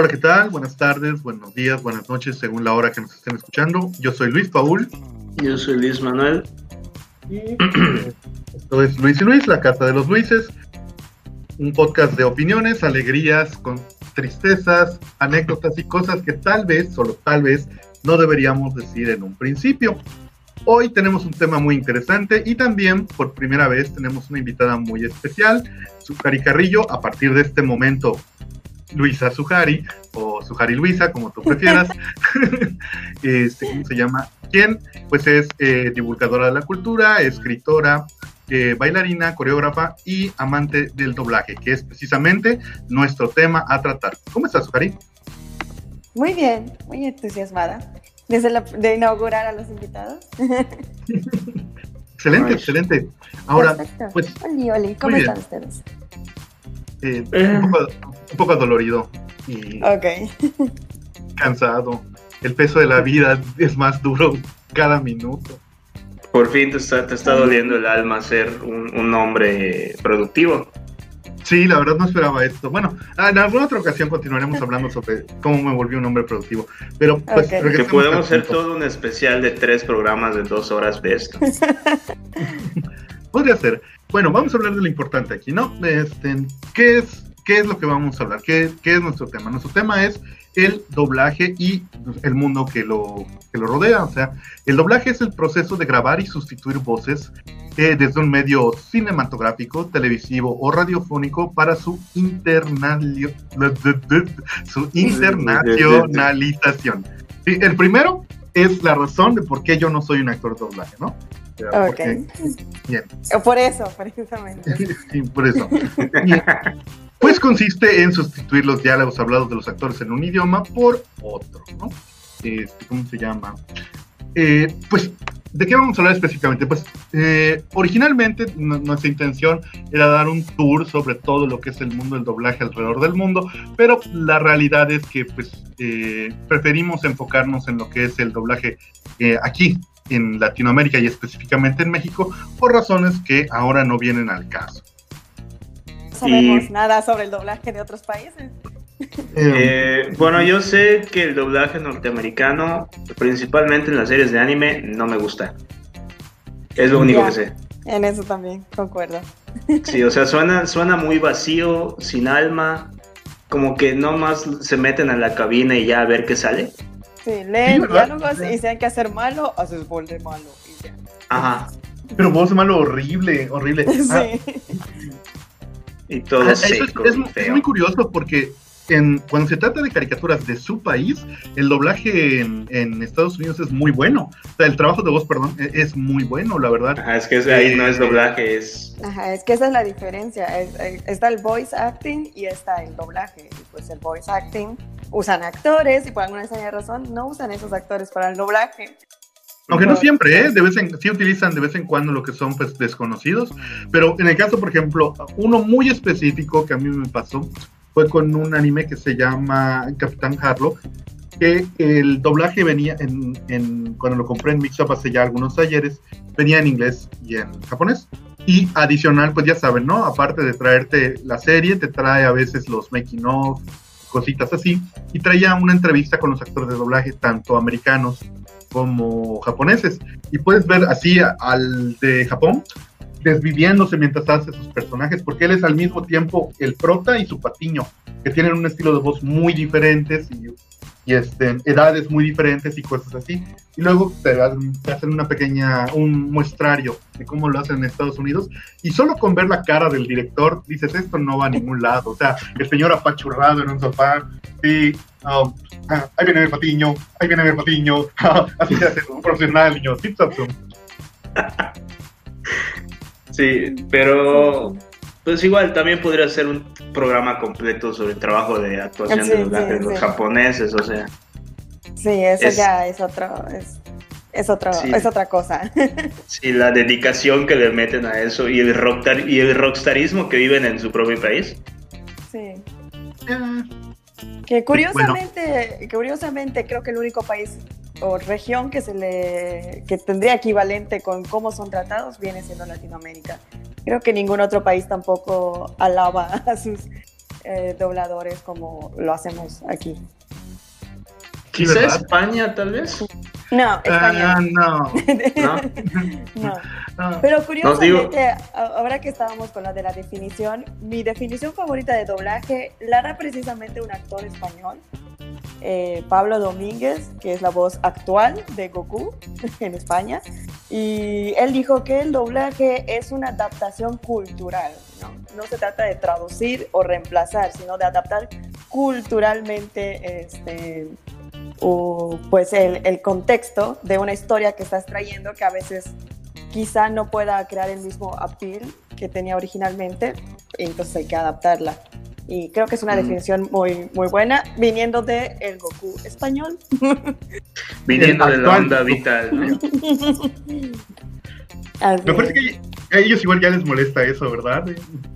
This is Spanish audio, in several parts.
Hola, ¿qué tal? Buenas tardes, buenos días, buenas noches, según la hora que nos estén escuchando. Yo soy Luis Paul. Yo soy Luis Manuel. Y esto es Luis y Luis, la Casa de los Luises. Un podcast de opiniones, alegrías, con tristezas, anécdotas y cosas que tal vez, solo tal vez, no deberíamos decir en un principio. Hoy tenemos un tema muy interesante y también por primera vez tenemos una invitada muy especial, Sujari Carrillo. A partir de este momento, Luisa Sujari o Sujari Luisa, como tú prefieras. este, ¿Cómo se llama? ¿Quién? Pues es eh, divulgadora de la cultura, escritora, eh, bailarina, coreógrafa y amante del doblaje, que es precisamente nuestro tema a tratar. ¿Cómo estás, Sujari? Muy bien, muy entusiasmada desde la, de inaugurar a los invitados. excelente, excelente. Ahora, pues. Oli, oli, ¿cómo están ustedes? Eh, eh. Un, poco, un, poco, adolorido y cansado. El peso de la vida es más duro cada minuto. Por fin te está, te está doliendo el alma ser un, un hombre productivo. Sí, la verdad no esperaba esto. Bueno, en alguna otra ocasión continuaremos hablando sobre cómo me volví un hombre productivo. Pero pues que podemos hacer todo un especial de tres programas de dos horas de esto. Podría ser. Bueno, vamos a hablar de lo importante aquí, ¿no? Este, ¿qué es qué es lo que vamos a hablar? ¿Qué, qué es nuestro tema? Nuestro tema es el doblaje y el mundo que lo, que lo rodea. O sea, el doblaje es el proceso de grabar y sustituir voces eh, desde un medio cinematográfico, televisivo o radiofónico para su, su internacionalización. el primero es la razón de por qué yo no soy un actor de doblaje, ¿no? Ok. bien. Por eso, precisamente. sí, por eso. Pues consiste en sustituir los diálogos hablados de los actores en un idioma por otro, ¿no? Este, ¿Cómo se llama? Eh, pues, ¿de qué vamos a hablar específicamente? Pues, eh, originalmente nuestra intención era dar un tour sobre todo lo que es el mundo del doblaje alrededor del mundo, pero la realidad es que, pues, eh, preferimos enfocarnos en lo que es el doblaje aquí, en Latinoamérica y específicamente en México, por razones que ahora no vienen al caso sabemos nada sobre el doblaje de otros países. Eh, bueno, yo sé que el doblaje norteamericano, principalmente en las series de anime, no me gusta. Es lo único que sé. En eso también, concuerdo. Sí, o sea, suena, suena muy vacío, sin alma, como que no más se meten a la cabina y ya a ver qué sale. Sí, leen diálogos y si hay que hacer malo, haces voz de malo y ya. Ajá. Pero voz de malo horrible, horrible. Sí. Ah, y todo ah, es, muy curioso porque en, cuando se trata de caricaturas de su país, el doblaje en, Estados Unidos es muy bueno. O sea, el trabajo de voz, perdón, e, es muy bueno, la verdad. Ajá, es que ahí no es eh, doblaje, es... Ajá, es que esa es la diferencia. Está el voice acting y está el doblaje. Y pues el voice acting usan actores y por alguna extraña razón no usan esos actores para el doblaje. Aunque no siempre, ¿eh? De vez en, sí utilizan de vez en cuando lo que son pues, desconocidos, pero en el caso, por ejemplo, uno muy específico que a mí me pasó fue con un anime que se llama Capitán Harlock, que el doblaje venía en, en cuando lo compré en Mixup hace ya algunos ayeres, venía en inglés y en japonés. Y adicional, pues ya saben, ¿no? Aparte de traerte la serie, te trae a veces los making of, cositas así, y traía una entrevista con los actores de doblaje, tanto americanos como japoneses. Y puedes ver así al de Japón desviviéndose mientras hace sus personajes, porque él es al mismo tiempo el prota y su patiño, que tienen un estilo de voz muy diferentes y, y este, edades muy diferentes y cosas así. Y luego te, hacen una pequeña, un muestrario de cómo lo hacen en Estados Unidos. Y solo con ver la cara del director, dices, esto no va a ningún lado. O sea, el señor apachurrado en un sofá, sí, um, ah, ahí viene el patiño, ahí viene el patiño, así se hace un profesional, niño, Sí, pero pues igual también podría ser un programa completo sobre el trabajo de actuación de, los japoneses, o sea. Sí, eso ya es otro, es, es, otro, es otra cosa. Sí, la dedicación que le meten a eso y el, rockstar, y el rockstarismo que viven en su propio país. Sí. Ah. Que curiosamente, curiosamente creo que el único país o región que se le que tendría equivalente con cómo son tratados viene siendo Latinoamérica. Creo que ningún otro país tampoco alaba a sus eh, dobladores como lo hacemos aquí. Quizá España, tal vez. No, España. Ah, no. no. no. Pero curiosamente, ahora que estábamos con la de la definición, mi definición favorita de doblaje la da precisamente un actor español, eh, Pablo Domínguez, que es la voz actual de Goku en España. Y él dijo que el doblaje es una adaptación cultural, ¿no? Se trata de traducir o reemplazar, sino de adaptar culturalmente este, o pues el, el, contexto de una historia que estás trayendo que a veces quizá no pueda crear el mismo appeal que tenía originalmente, entonces hay que adaptarla. Y creo que es una mm. definición muy, muy buena, viniendo de el Goku español. Viniendo de la onda vital. ¿no? Me parece que a ellos igual ya les molesta eso, ¿verdad?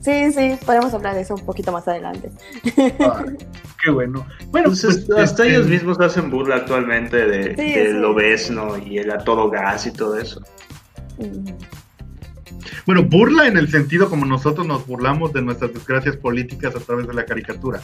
Sí, sí, podemos hablar de eso un poquito más adelante. Ah, qué bueno. Bueno, pues, pues hasta este, ellos mismos hacen burla actualmente de, sí, lo obesno y el a todo gas y todo eso. Bueno, burla en el sentido como nosotros nos burlamos de nuestras desgracias políticas a través de la caricatura.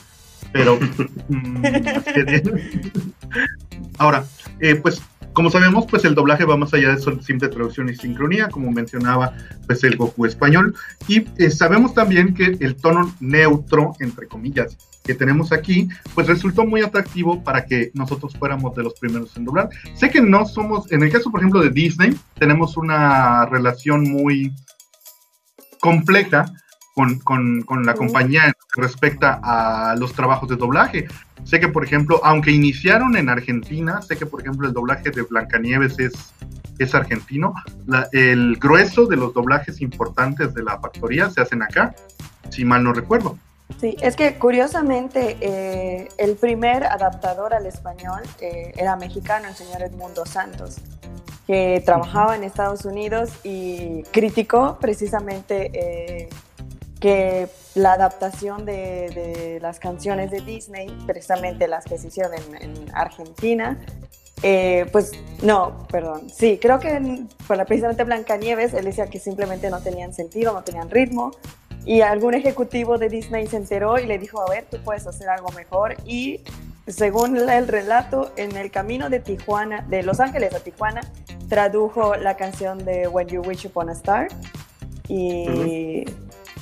Pero. Mm, ahora, eh, pues como sabemos, pues el doblaje va más allá de simple traducción y sincronía, como mencionaba pues el Goku español. Y eh, sabemos también que el tono neutro, entre comillas, que tenemos aquí, pues resultó muy atractivo para que nosotros fuéramos de los primeros en doblar. Sé que no somos, en el caso, por ejemplo, de Disney, tenemos una relación muy compleja con, con, con la compañía respecto a los trabajos de doblaje. Sé que, por ejemplo, aunque iniciaron en Argentina, sé que, por ejemplo, el doblaje de Blancanieves es, es argentino. el grueso de los doblajes importantes de la factoría se hacen acá, si mal no recuerdo. Sí, es que curiosamente eh, el primer adaptador al español eh, era mexicano, el señor Edmundo Santos, que trabajaba en Estados Unidos y criticó precisamente eh, que la adaptación de, las canciones de Disney, precisamente las que se hicieron en, Argentina, pues no, perdón, sí, creo que para precisamente Blancanieves, él decía que simplemente no tenían sentido, no tenían ritmo, y algún ejecutivo de Disney se enteró y le dijo, a ver, tú puedes hacer algo mejor. Y según el relato, en el camino de Tijuana, de Los Ángeles a Tijuana, tradujo la canción de When You Wish Upon a Star. Y,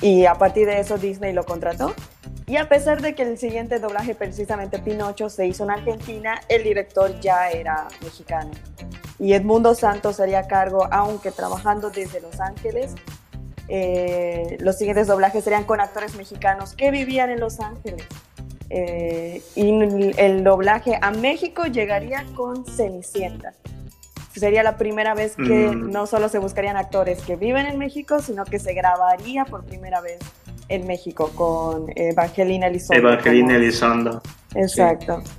y a partir de eso Disney lo contrató. Y a pesar de que el siguiente doblaje, precisamente Pinocho, se hizo en Argentina, el director ya era mexicano. Y Edmundo Santos sería cargo, aunque trabajando desde Los Ángeles, eh, los siguientes doblajes serían con actores mexicanos que vivían en Los Ángeles. Eh, y el doblaje a México llegaría con Cenicienta. Sería la primera vez que mm. no solo se buscarían actores que viven en México, sino que se grabaría por primera vez en México con Evangelina Elizondo. Evangelina Elizondo. Exacto. Sí,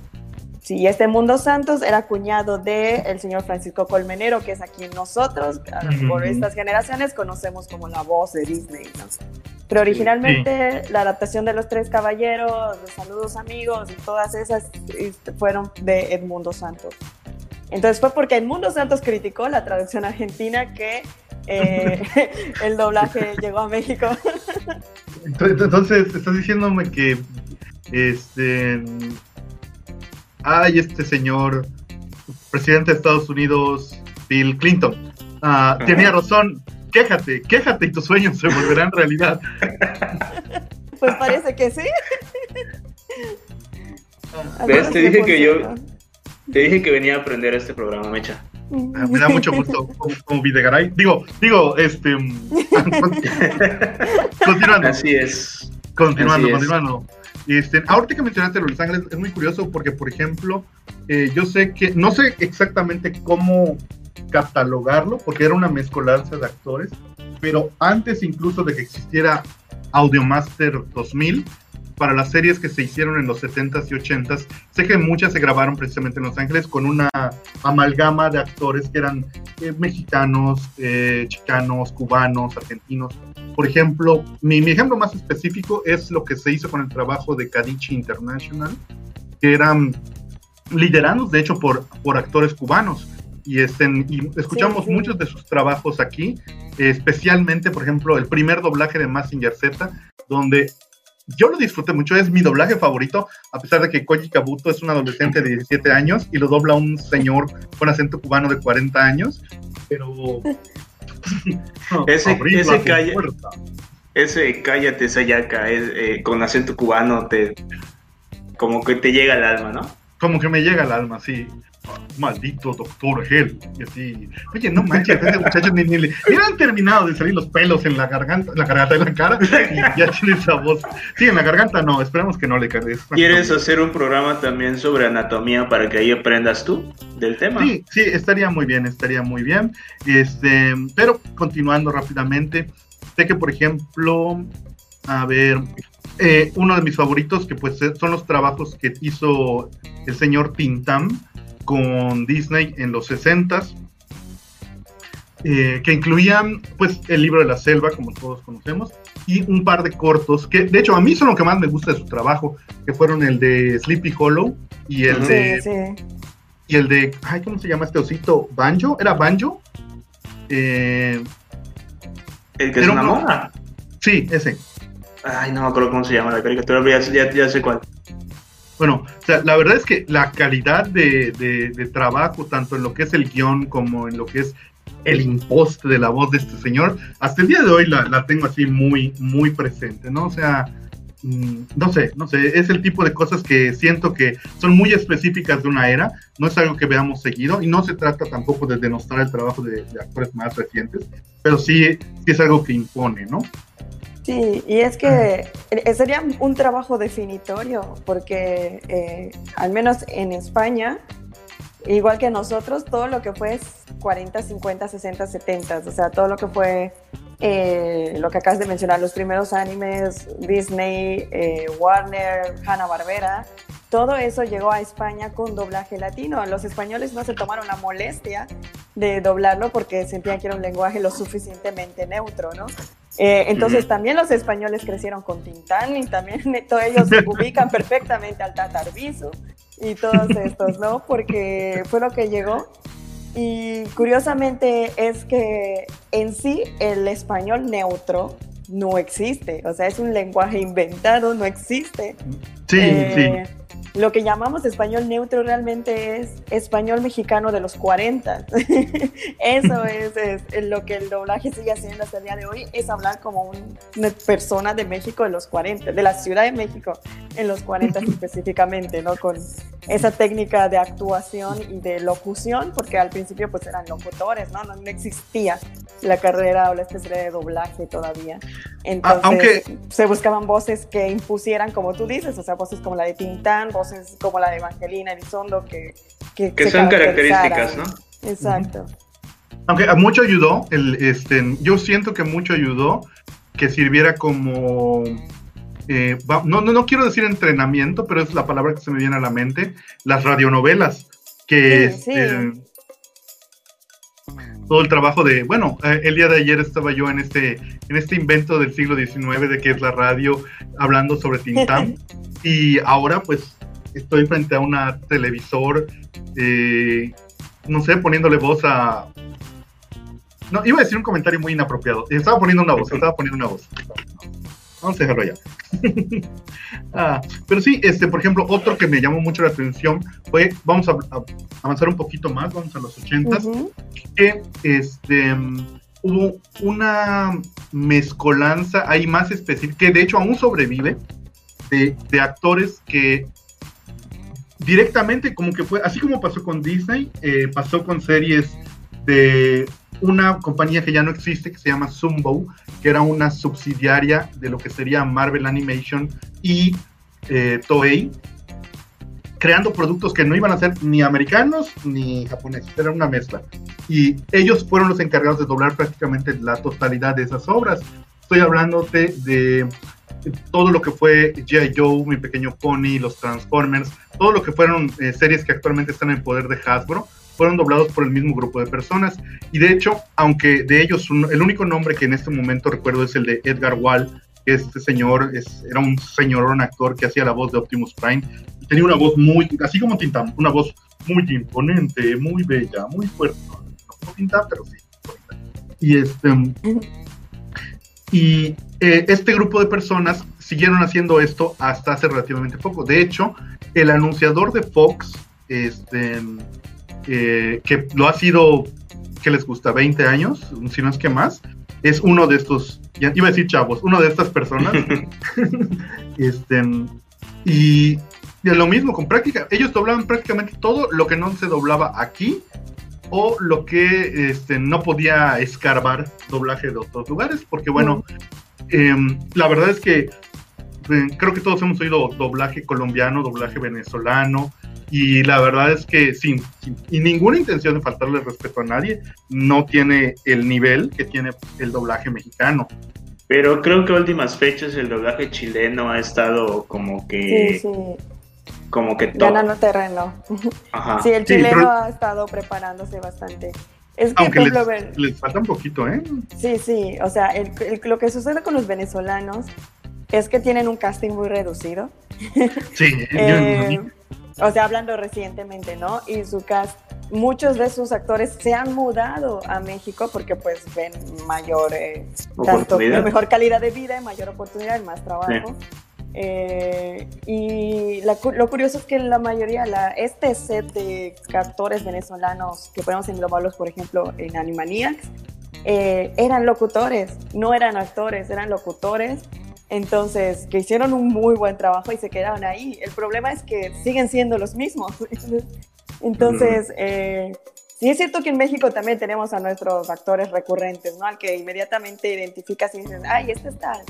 este Mundo Santos era cuñado de el señor Francisco Colmenero, que es a quien nosotros, por estas generaciones, conocemos como la voz de Disney. ¿no? Pero originalmente la adaptación de Los Tres Caballeros, de Saludos Amigos y todas esas este, fueron de Edmundo Santos. Entonces fue porque Edmundo Santos criticó la traducción argentina que eh, el doblaje llegó a México. Entonces, estás diciéndome que este ay, este señor, presidente de Estados Unidos, Bill Clinton, ah, tenía razón, quéjate, quéjate y tus sueños se volverán realidad. Pues parece que sí. ¿Ves? Te dije que yo, te dije que venía a aprender este programa, Mecha. Ah, me da mucho gusto como, Videgaray. Digo, digo, este. continuando. Así es. Continuando, continuando. Este, ahorita que mencionaste Los Ángeles, es muy curioso porque, por ejemplo, eh, yo sé que, no sé exactamente cómo catalogarlo, porque era una mezcolanza de actores, pero antes incluso de que existiera Audiomaster 2000, para las series que se hicieron en los 70s y 80s, sé que muchas se grabaron precisamente en Los Ángeles con una amalgama de actores que eran eh, mexicanos, eh, chicanos, cubanos, argentinos, por ejemplo, mi, ejemplo más específico es lo que se hizo con el trabajo de Kadichi International, que eran liderados, de hecho, por, por actores cubanos. Y, estén, y escuchamos muchos de sus trabajos aquí, especialmente, por ejemplo, el primer doblaje de Massinger Z, donde yo lo disfruté mucho, es mi doblaje favorito, a pesar de que Koji Kabuto es un adolescente de 17 años y lo dobla un señor con acento cubano de 40 años, pero... ese, ese, calla, ese cállate Sayaka es, eh, con acento cubano te como que te llega al alma, ¿no? Como que me llega al alma, sí maldito doctor Hell. Y así, oye, no manches, ese muchacho ni, ni, han terminado de salir los pelos en la garganta, la garganta de la cara, y ya tiene esa voz. Sí, en la garganta no, esperemos que no le caiga. ¿Quieres hacer un programa también sobre anatomía para que ahí aprendas tú del tema? Sí, sí, estaría muy bien, estaría muy bien. Este, pero continuando rápidamente, sé que, por ejemplo, a ver, eh, uno de mis favoritos, que pues son los trabajos que hizo el señor Tintam, con Disney en los 60 eh, que incluían pues el libro de la selva, como todos conocemos, y un par de cortos, que de hecho a mí son lo que más me gusta de su trabajo, que fueron el de Sleepy Hollow y el de... Y el de, ay, ¿cómo se llama este osito? ¿Banjo? ¿Era Banjo? Eh, ¿El que es una mona? Sí, ese. Ay, no me acuerdo cómo se llama la caricatura, pero ya, ya sé cuál. Bueno, o sea, la verdad es que la calidad de, trabajo, tanto en lo que es el guion como en lo que es el imposte de la voz de este señor, hasta el día de hoy la, tengo así muy, muy presente, ¿no? O sea, mm, no sé, no sé, es el tipo de cosas que siento que son muy específicas de una era, no es algo que veamos seguido y no se trata tampoco de denostar el trabajo de, de actores más recientes, pero sí, sí es algo que impone, ¿no? Sí, y es que eh, sería un trabajo definitorio, porque eh, al menos en España, igual que nosotros, todo lo que fue 40, 50, 60, 70, o sea, todo lo que fue eh, lo que acabas de mencionar, los primeros animes, Disney, Warner, Hanna-Barbera, todo eso llegó a España con doblaje latino. Los españoles no se tomaron la molestia de doblarlo porque sentían que era un lenguaje lo suficientemente neutro, ¿no? Eh, entonces también los españoles crecieron con Tintán y también todos ellos ubican perfectamente al Tatarbisu y todos estos, ¿no? Porque fue lo que llegó. Y curiosamente es que en sí el español neutro no existe, o sea, es un lenguaje inventado, no existe. Sí, eh, sí lo que llamamos español neutro realmente es español mexicano de los 40. Eso es, lo que el doblaje sigue haciendo hasta el día de hoy, es hablar como una persona de México de los 40, de la Ciudad de México en los 40 específicamente, ¿no? Con esa técnica de actuación y de locución, porque al principio pues eran locutores, ¿no? No, existía la carrera o la especialidad de doblaje todavía. Entonces Aunque... se buscaban voces que impusieran, como tú dices, o sea, voces como la de Tintán, voces como la de Evangelina Elizondo, que... Que, que son características, ¿no? Exacto. Aunque a mucho ayudó, el, este, yo siento que mucho ayudó que sirviera como eh, no, no, no quiero decir entrenamiento, pero es la palabra que se me viene a la mente, las radionovelas, que este, todo el trabajo de, bueno, eh, el día de ayer estaba yo en este, en este invento del siglo XIX de que es la radio, hablando sobre Tintán, y ahora pues estoy frente a una televisor, eh, no sé, poniéndole voz a... No, iba a decir un comentario muy inapropiado. Estaba poniendo una voz, estaba poniendo una voz. Vamos a dejarlo ya. Ah, pero sí, este, por ejemplo, otro que me llamó mucho la atención fue, vamos a, avanzar un poquito más, vamos a los 80 que este, hubo una mezcolanza ahí más específica, que de hecho aún sobrevive, de, de, actores que directamente, como que fue, así como pasó con Disney, eh, pasó con series de una compañía que ya no existe, que se llama Zumbo, que era una subsidiaria de lo que sería Marvel Animation y eh, Toei, creando productos que no iban a ser ni americanos ni japoneses, era una mezcla. Y ellos fueron los encargados de doblar prácticamente la totalidad de esas obras. Estoy hablando de, todo lo que fue G.I. Joe, Mi Pequeño Pony, los Transformers, todo lo que fueron eh, series que actualmente están en poder de Hasbro fueron doblados por el mismo grupo de personas. Y de hecho, aunque de ellos el único nombre que en este momento recuerdo es el de Edgar Wall, que este señor era un señor, un actor que hacía la voz de Optimus Prime, tenía una voz muy, así como Tintam, una voz muy imponente, muy bella, muy fuerte. No, como Tintam, pero sí. Y este Y eh, este grupo de personas siguieron haciendo esto hasta hace relativamente poco. De hecho, el anunciador de Fox, este, eh, que lo ha sido, ¿qué les gusta? 20 años, si no es que más, es uno de estos, iba a decir chavos, uno de estas personas. este, y, lo mismo con práctica, ellos doblaban prácticamente todo lo que no se doblaba aquí o lo que este, no podía escarbar doblaje de otros lugares, porque bueno, em, la verdad es que eh, creo que todos hemos oído doblaje colombiano, doblaje venezolano, y la verdad es que sin, y ninguna intención de faltarle respeto a nadie, no tiene el nivel que tiene el doblaje mexicano. Pero creo que últimas fechas el doblaje chileno ha estado como que... Sí, sí. Como que top. Ganando terreno. Ajá. Sí, el chileno ha estado preparándose bastante. Es que, Aunque les, falta un poquito, ¿eh? Sí, sí. O sea, lo que sucede con los venezolanos es que tienen un casting muy reducido. Sí, eh, o sea, hablando recientemente, ¿no? Y su cast, muchos de sus actores se han mudado a México porque pues ven mayor, eh, tanto, mejor calidad de vida, mayor oportunidad, más trabajo. Eh, y lo curioso es que la mayoría, la, este set de actores venezolanos que podemos englobarlos, por ejemplo, en Animaniacs, eh, eran locutores, no eran actores, eran locutores entonces, que hicieron un muy buen trabajo y se quedaron ahí. El problema es que siguen siendo los mismos. Entonces, eh, sí es cierto que en México también tenemos a nuestros actores recurrentes, ¿no? Al que inmediatamente identificas y dices, ay, este es tal.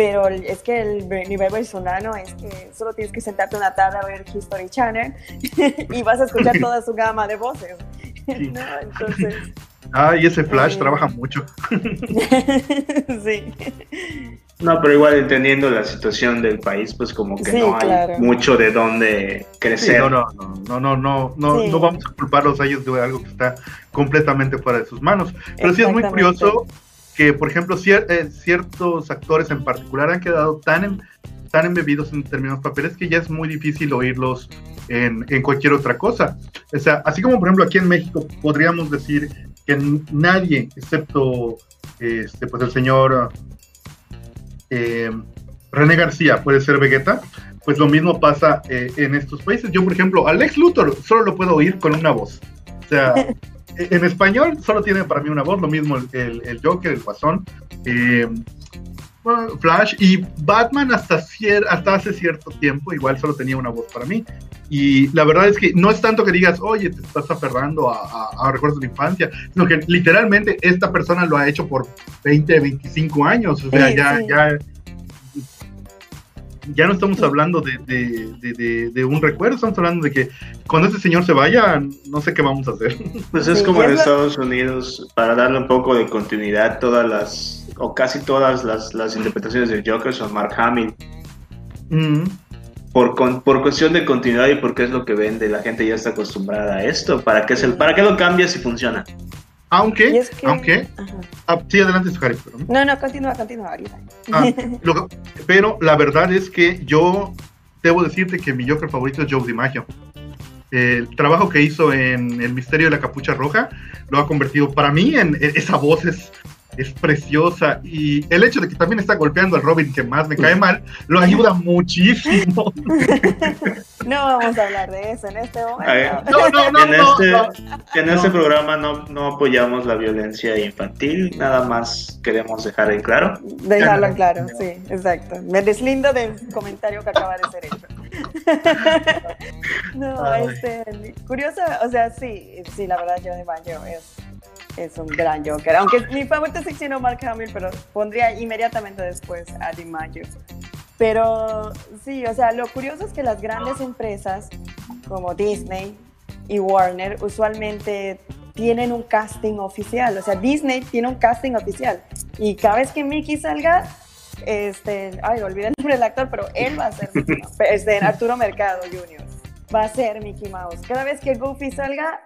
Pero es que el nivel venezolano es que solo tienes que sentarte una tarde a ver History Channel y vas a escuchar toda su gama de voces. ¿no? Entonces... Ah, y ese Flash eh, trabaja mucho. sí. No, pero igual entendiendo la situación del país, pues como que no hay mucho de dónde crecer. no, no, no, no, no, no, no, vamos a culparlos a ellos de algo que está completamente fuera de sus manos. Pero sí es muy curioso que, por ejemplo, eh, ciertos actores en particular han quedado tan, tan embebidos en determinados papeles que ya es muy difícil oírlos en, cualquier otra cosa. O sea, así como por ejemplo aquí en México podríamos decir que nadie, excepto este, pues el señor eh, René García puede ser Vegeta, pues lo mismo pasa eh, en estos países. Yo, por ejemplo, a Lex Luthor solo lo puedo oír con una voz. O sea, en español solo tiene para mí una voz, lo mismo el, el, Joker, el Guasón, eh, Flash y Batman hasta, hasta hace cierto tiempo igual solo tenía una voz para mí. Y la verdad es que no es tanto que digas, oye, te estás aferrando a, recuerdos de la infancia, sino que literalmente esta persona lo ha hecho por 20, 25 años. O sea, ya, ya, ya no estamos hablando de, un recuerdo, estamos hablando de que cuando ese señor se vaya, no sé qué vamos a hacer. Pues es como en Estados Unidos, para darle un poco de continuidad, todas las, o casi todas las, interpretaciones de Joker son Mark Hamill. Mm por, por cuestión de continuidad y porque es lo que vende, la gente ya está acostumbrada a esto. ¿Para qué, ¿para qué lo cambias si funciona? Aunque, aunque, ah, sí, adelante, Sujari. No, no, continúa, continúa ah, pero la verdad es que yo debo decirte que mi Joker favorito es Joe DiMaggio. El trabajo que hizo en El Misterio de la Capucha Roja lo ha convertido para mí en esa voz es es preciosa y el hecho de que también está golpeando al Robin que más me cae mal, lo ayuda muchísimo. No vamos a hablar de eso en este momento. No, no, no, en, este, en este programa no, no apoyamos la violencia infantil, nada más queremos dejar en claro. Dejarlo en claro, sí, exacto. Me deslindo del comentario que acaba de ser hecho. no, este, curiosa, o sea, sí, sí, la verdad yo de baño es es un gran Joker. Aunque mi favorito es siendo Mark Hamill, pero pondría inmediatamente después a DiMaggio. Pero sí, o sea, lo curioso es que las grandes empresas como Disney y Warner usualmente tienen un casting oficial. O sea, Disney tiene un casting oficial. Y cada vez que Mickey salga, este, ay, olvidé el nombre del actor, pero él va a ser este, Arturo Mercado Jr. va a ser Mickey Mouse. Cada vez que Goofy salga,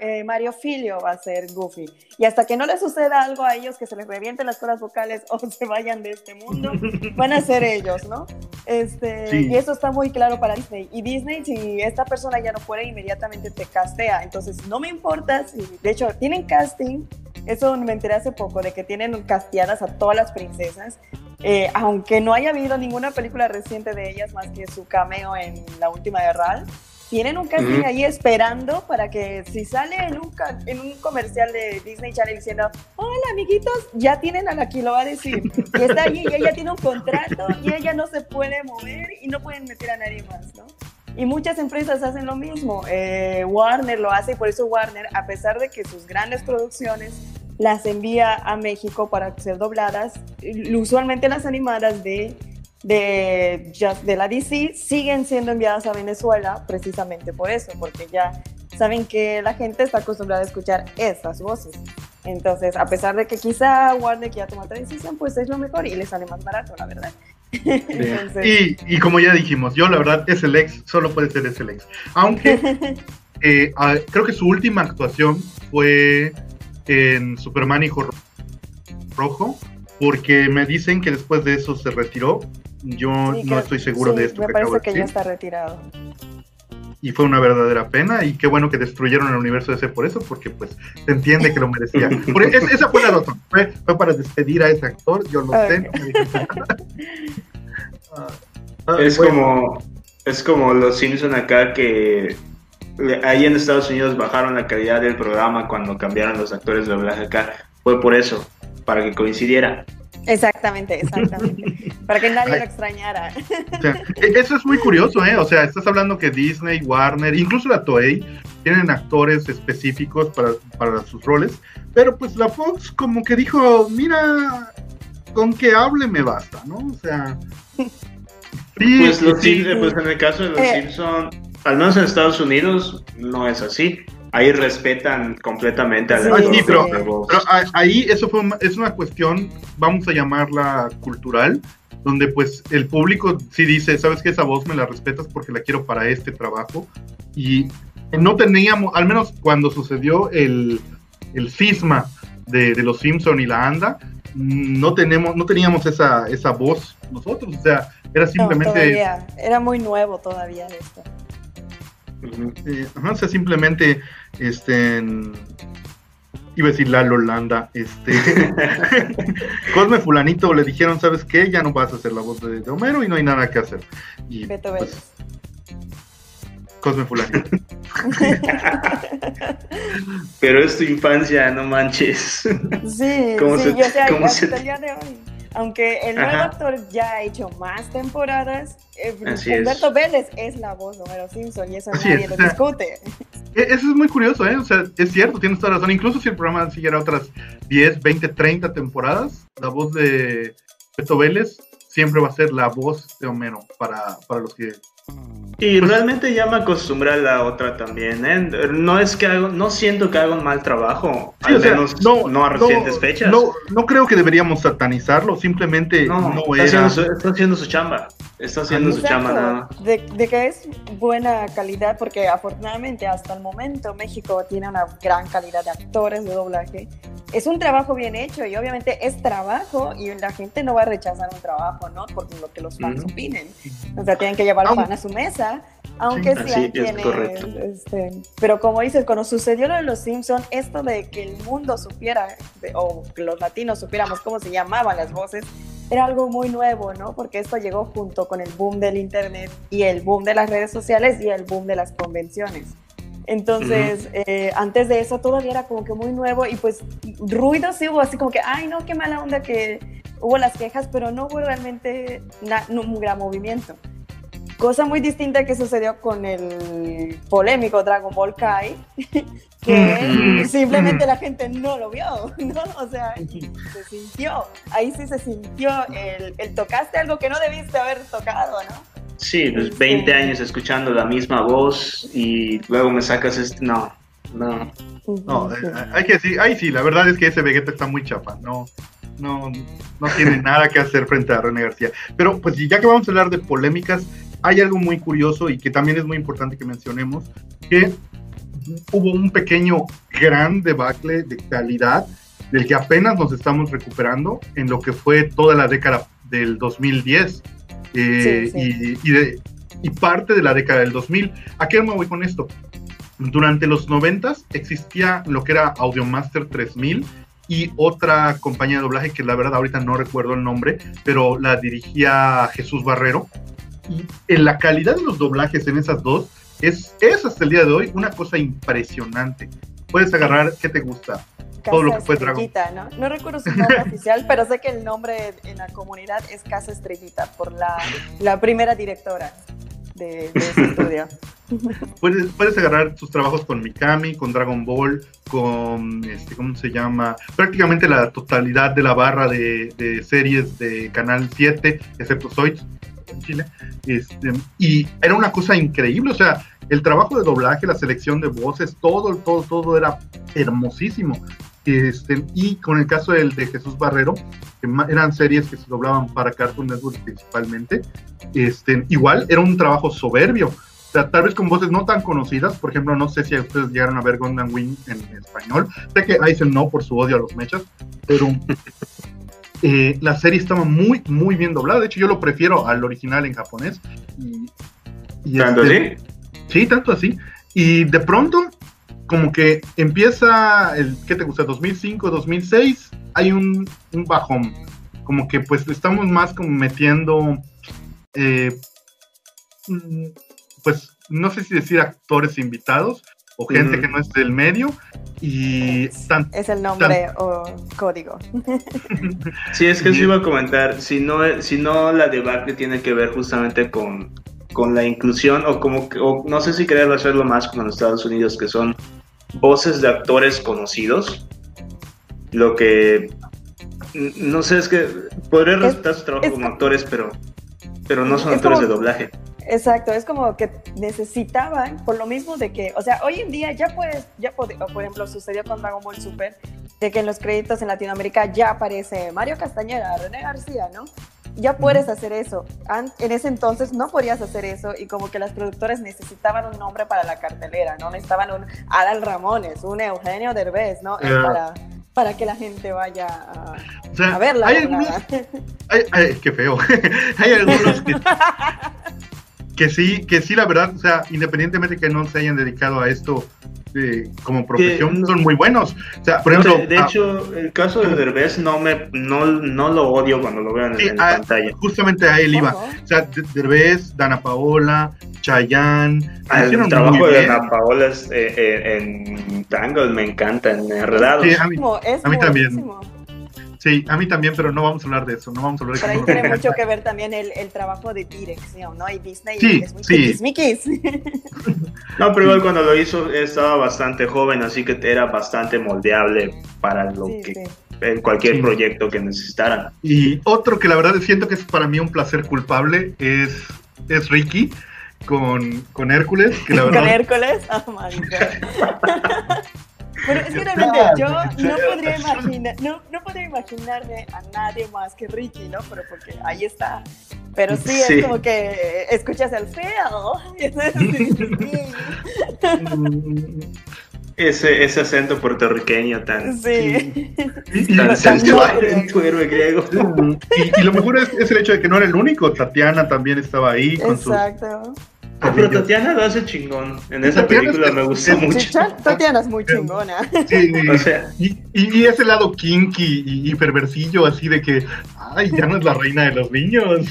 eh, Mario Filio va a ser Goofy. Y hasta que no le suceda algo a ellos, que se les revienten las cuerdas vocales o se vayan de este mundo, van a ser ellos, ¿no? Este, Y eso está muy claro para Disney. Y Disney, si esta persona ya no puede, inmediatamente te castea. Entonces, no me importa si, de hecho, tienen casting. Eso me enteré hace poco, de que tienen casteadas a todas las princesas. Eh, aunque no haya habido ninguna película reciente de ellas más que su cameo en la última de RAL, tienen un casting ahí esperando para que si sale en un, en un comercial de Disney Channel diciendo, hola amiguitos, ya tienen a la que lo va a decir. Y está allí y ella tiene un contrato y ella no se puede mover y no pueden meter a nadie más, ¿no? Y muchas empresas hacen lo mismo. Eh, Warner lo hace y por eso Warner, a pesar de que sus grandes producciones las envía a México para ser dobladas, usualmente las animadas de de, de la DC siguen siendo enviadas a Venezuela precisamente por eso, porque ya saben que la gente está acostumbrada a escuchar estas voces. Entonces, a pesar de que quizá Warner ya tomó otra decisión, pues es lo mejor y le sale más barato, la verdad. y, y, como ya dijimos, yo la verdad es el ex, solo puede ser ese el ex. Aunque eh, creo que su última actuación fue en Superman Hijo Rojo, porque me dicen que después de eso se retiró yo no estoy seguro de esto. Me parece que ya está retirado. Y fue una verdadera pena y qué bueno que destruyeron el universo ese por eso, porque pues se entiende que lo merecía. esa fue la razón, fue, para despedir a ese actor, yo lo sé. Ah, es como es como los Simpson acá que ahí en Estados Unidos bajaron la calidad del programa cuando cambiaron los actores de doblaje acá. Fue por eso, para que coincidiera. Exactamente, exactamente. Para que nadie lo extrañara. E, eso es muy curioso, ¿eh? O sea, estás hablando que Disney, Warner, incluso la Toei, tienen actores específicos para, para sus roles, pero pues la Fox como que dijo, mira, con que hable me basta, ¿no? O sea... pues, los pues en el caso de los eh. Simpsons, al menos en Estados Unidos, no es así. Ahí respetan completamente a la sí, pero, ahí eso fue es una cuestión, vamos a llamarla cultural, donde pues el público sí dice, sabes que esa voz me la respetas porque la quiero para este trabajo y no teníamos, al menos cuando sucedió el, el cisma de, de los Simpson y la ANDA, no tenemos, no teníamos esa, esa voz nosotros, o sea, era simplemente... era muy nuevo todavía esto. Eh, o sea, simplemente, este, iba a decir la Lolanda, este, Cosme Fulanito le dijeron, ¿sabes qué? Ya no vas a hacer la voz de, Homero y no hay nada que hacer. Y, Beto pues, Cosme Fulanito. Pero es tu infancia, no manches. Sí, sí, se, yo sé, hasta el día de hoy aunque el nuevo actor ya ha hecho más temporadas, eh, Humberto Vélez es la voz de Homero Simpson y eso nadie lo discute. E, eso es muy curioso, ¿eh? O sea, es cierto, tienes toda razón. Incluso si el programa siguiera otras 10, 20, 30 temporadas, la voz de Humberto Vélez siempre va a ser la voz de Homero para, para los que y realmente ya me acostumbré a la otra también, ¿eh? No es que hago, no siento que haga un mal trabajo, al menos no, a recientes fechas. No, no creo que deberíamos satanizarlo, simplemente no, está, haciendo su, está haciendo su chamba. Está haciendo su chamba nada. De, de, que es buena calidad, porque afortunadamente hasta el momento México tiene una gran calidad de actores de doblaje. Es un trabajo bien hecho y obviamente es trabajo y la gente no va a rechazar un trabajo, ¿no? Por lo que los fans opinen. O sea, tienen que llevar pan a su mesa, aunque sí, tiene... Este, pero como dices, cuando sucedió lo de los Simpsons, esto de que el mundo supiera, o los latinos supiéramos cómo se llamaban las voces, era algo muy nuevo, ¿no? Porque esto llegó junto con el boom del Internet y el boom de las redes sociales y el boom de las convenciones. Entonces, eh, antes de eso todavía era como que muy nuevo y pues ruido sí hubo así como que, ay no, qué mala onda que hubo las quejas, pero no hubo realmente un gran movimiento. Cosa muy distinta que sucedió con el polémico Dragon Ball Kai, que simplemente la gente no lo vio, ¿no? O sea, se sintió, ahí sí se sintió el, el tocaste algo que no debiste haber tocado, ¿no? Sí, pues 20 años escuchando la misma voz y luego me sacas este, no, no. No, eh, hay que decir, ahí sí, la verdad es que ese Vegeta está muy chapa, no, no, no tiene nada que hacer frente a René García. Pero pues ya que vamos a hablar de polémicas, hay algo muy curioso y que también es muy importante que mencionemos, que hubo un pequeño gran debacle de calidad del que apenas nos estamos recuperando en lo que fue toda la década del 2010 eh, Y, de, y, parte de la década del 2000. ¿A qué me voy con esto? Durante los 90 existía lo que era Audiomaster 3000 y otra compañía de doblaje que la verdad ahorita no recuerdo el nombre, pero la dirigía Jesús Barrero. Y en la calidad de los doblajes en esas dos es, es hasta el día de hoy una cosa impresionante. Puedes agarrar, ¿qué te gusta? todo lo que fue Dragon. ¿no? no recuerdo su nombre oficial, pero sé que el nombre en la comunidad es Casa Estrellita, por la, la primera directora de, ese estudio. Puedes, puedes, agarrar tus trabajos con Mikami, con Dragon Ball, con, este, ¿cómo se llama? Prácticamente la totalidad de la barra de, de series de Canal 7, excepto En Chile. Este, y era una cosa increíble, o sea, el trabajo de doblaje, la selección de voces, todo, todo, todo era hermosísimo. Este, y con el caso del de Jesús Barrero, que eran series que se doblaban para Cartoon Network principalmente, este, igual era un trabajo soberbio. O sea, tal vez con voces no tan conocidas, por ejemplo, no sé si ustedes llegaron a ver Gundam Wing en español. Sé que dicen no por su odio a los mechas, pero eh, la serie estaba muy, muy bien doblada. De hecho, yo lo prefiero al original en japonés. Y, ¿Tanto este, así? Sí, tanto así. Y de pronto como que empieza el, ¿qué te gusta? 2005, 2006, hay un, un bajón. Como que pues estamos más como metiendo, eh, mm, pues no sé si decir actores invitados o gente que no es del medio. Y es el nombre o código. sí, es que se iba a comentar, si no, si no la debacle tiene que ver justamente con con la inclusión o como o no sé si querer hacerlo más como en Estados Unidos que son voces de actores conocidos. Lo que no sé es que podría resultar su trabajo como actores pero pero no son actores de doblaje Exacto, es como que necesitaban, por lo mismo de que, o sea, hoy en día ya puedes, ya por ejemplo, sucedió con Dragon Ball Super, de que en los créditos en Latinoamérica ya aparece Mario Castañeda, René García, ¿no? ya puedes hacer eso. En ese entonces no podías hacer eso y como que las productoras necesitaban un nombre para la cartelera, ¿no? Necesitaban un Adal Ramones, un Eugenio Derbez, ¿no? Para, para que la gente vaya a, verla. Hay algunos, qué feo. hay algunos que, que sí, que sí, la verdad, o sea, independientemente que no se hayan dedicado a esto como profesión son muy buenos. O sea, por ejemplo, de, ah, hecho, el caso de Derbez no me no, no lo odio cuando lo veo en, la pantalla. Justamente a él iba. O sea, Derbez, Dana Paola, Chayanne. El trabajo de Dana Paola es, eh, eh, en Tangle me encanta, en Enredados. Sí, a mí, a mí también. Sí, a mí también, pero no vamos a hablar de eso, no vamos a hablar de Pero ahí tiene mucho que ver también el, el, trabajo de dirección, ¿no? Y Disney sí, es muy sí. No, pero igual cuando lo hizo estaba bastante joven, así que era bastante moldeable para lo que en cualquier proyecto que necesitaran. Y otro que la verdad siento que es para mí un placer culpable es, es Ricky con, con Hércules. Que la verdad... ¿Con Hércules? Oh my God. Pero es que realmente yo no podría imaginar, no, no podría imaginarme a nadie más que Ricky, ¿no? Pero porque ahí está. Pero sí, es como que escuchas el feo. Ese, ese acento puertorriqueño tan, sí. tan sensual en tu héroe griego. Y, lo mejor es, es, el hecho de que no era el único, Tatiana también estaba ahí. Con Exacto. Ah, pero Tatiana lo hace chingón. En esa película me gusta mucho. Tatiana es muy chingona. Sí, o sea, y, y, ese lado kinky y, perversillo, así de que, ay, ya no es la reina de los niños.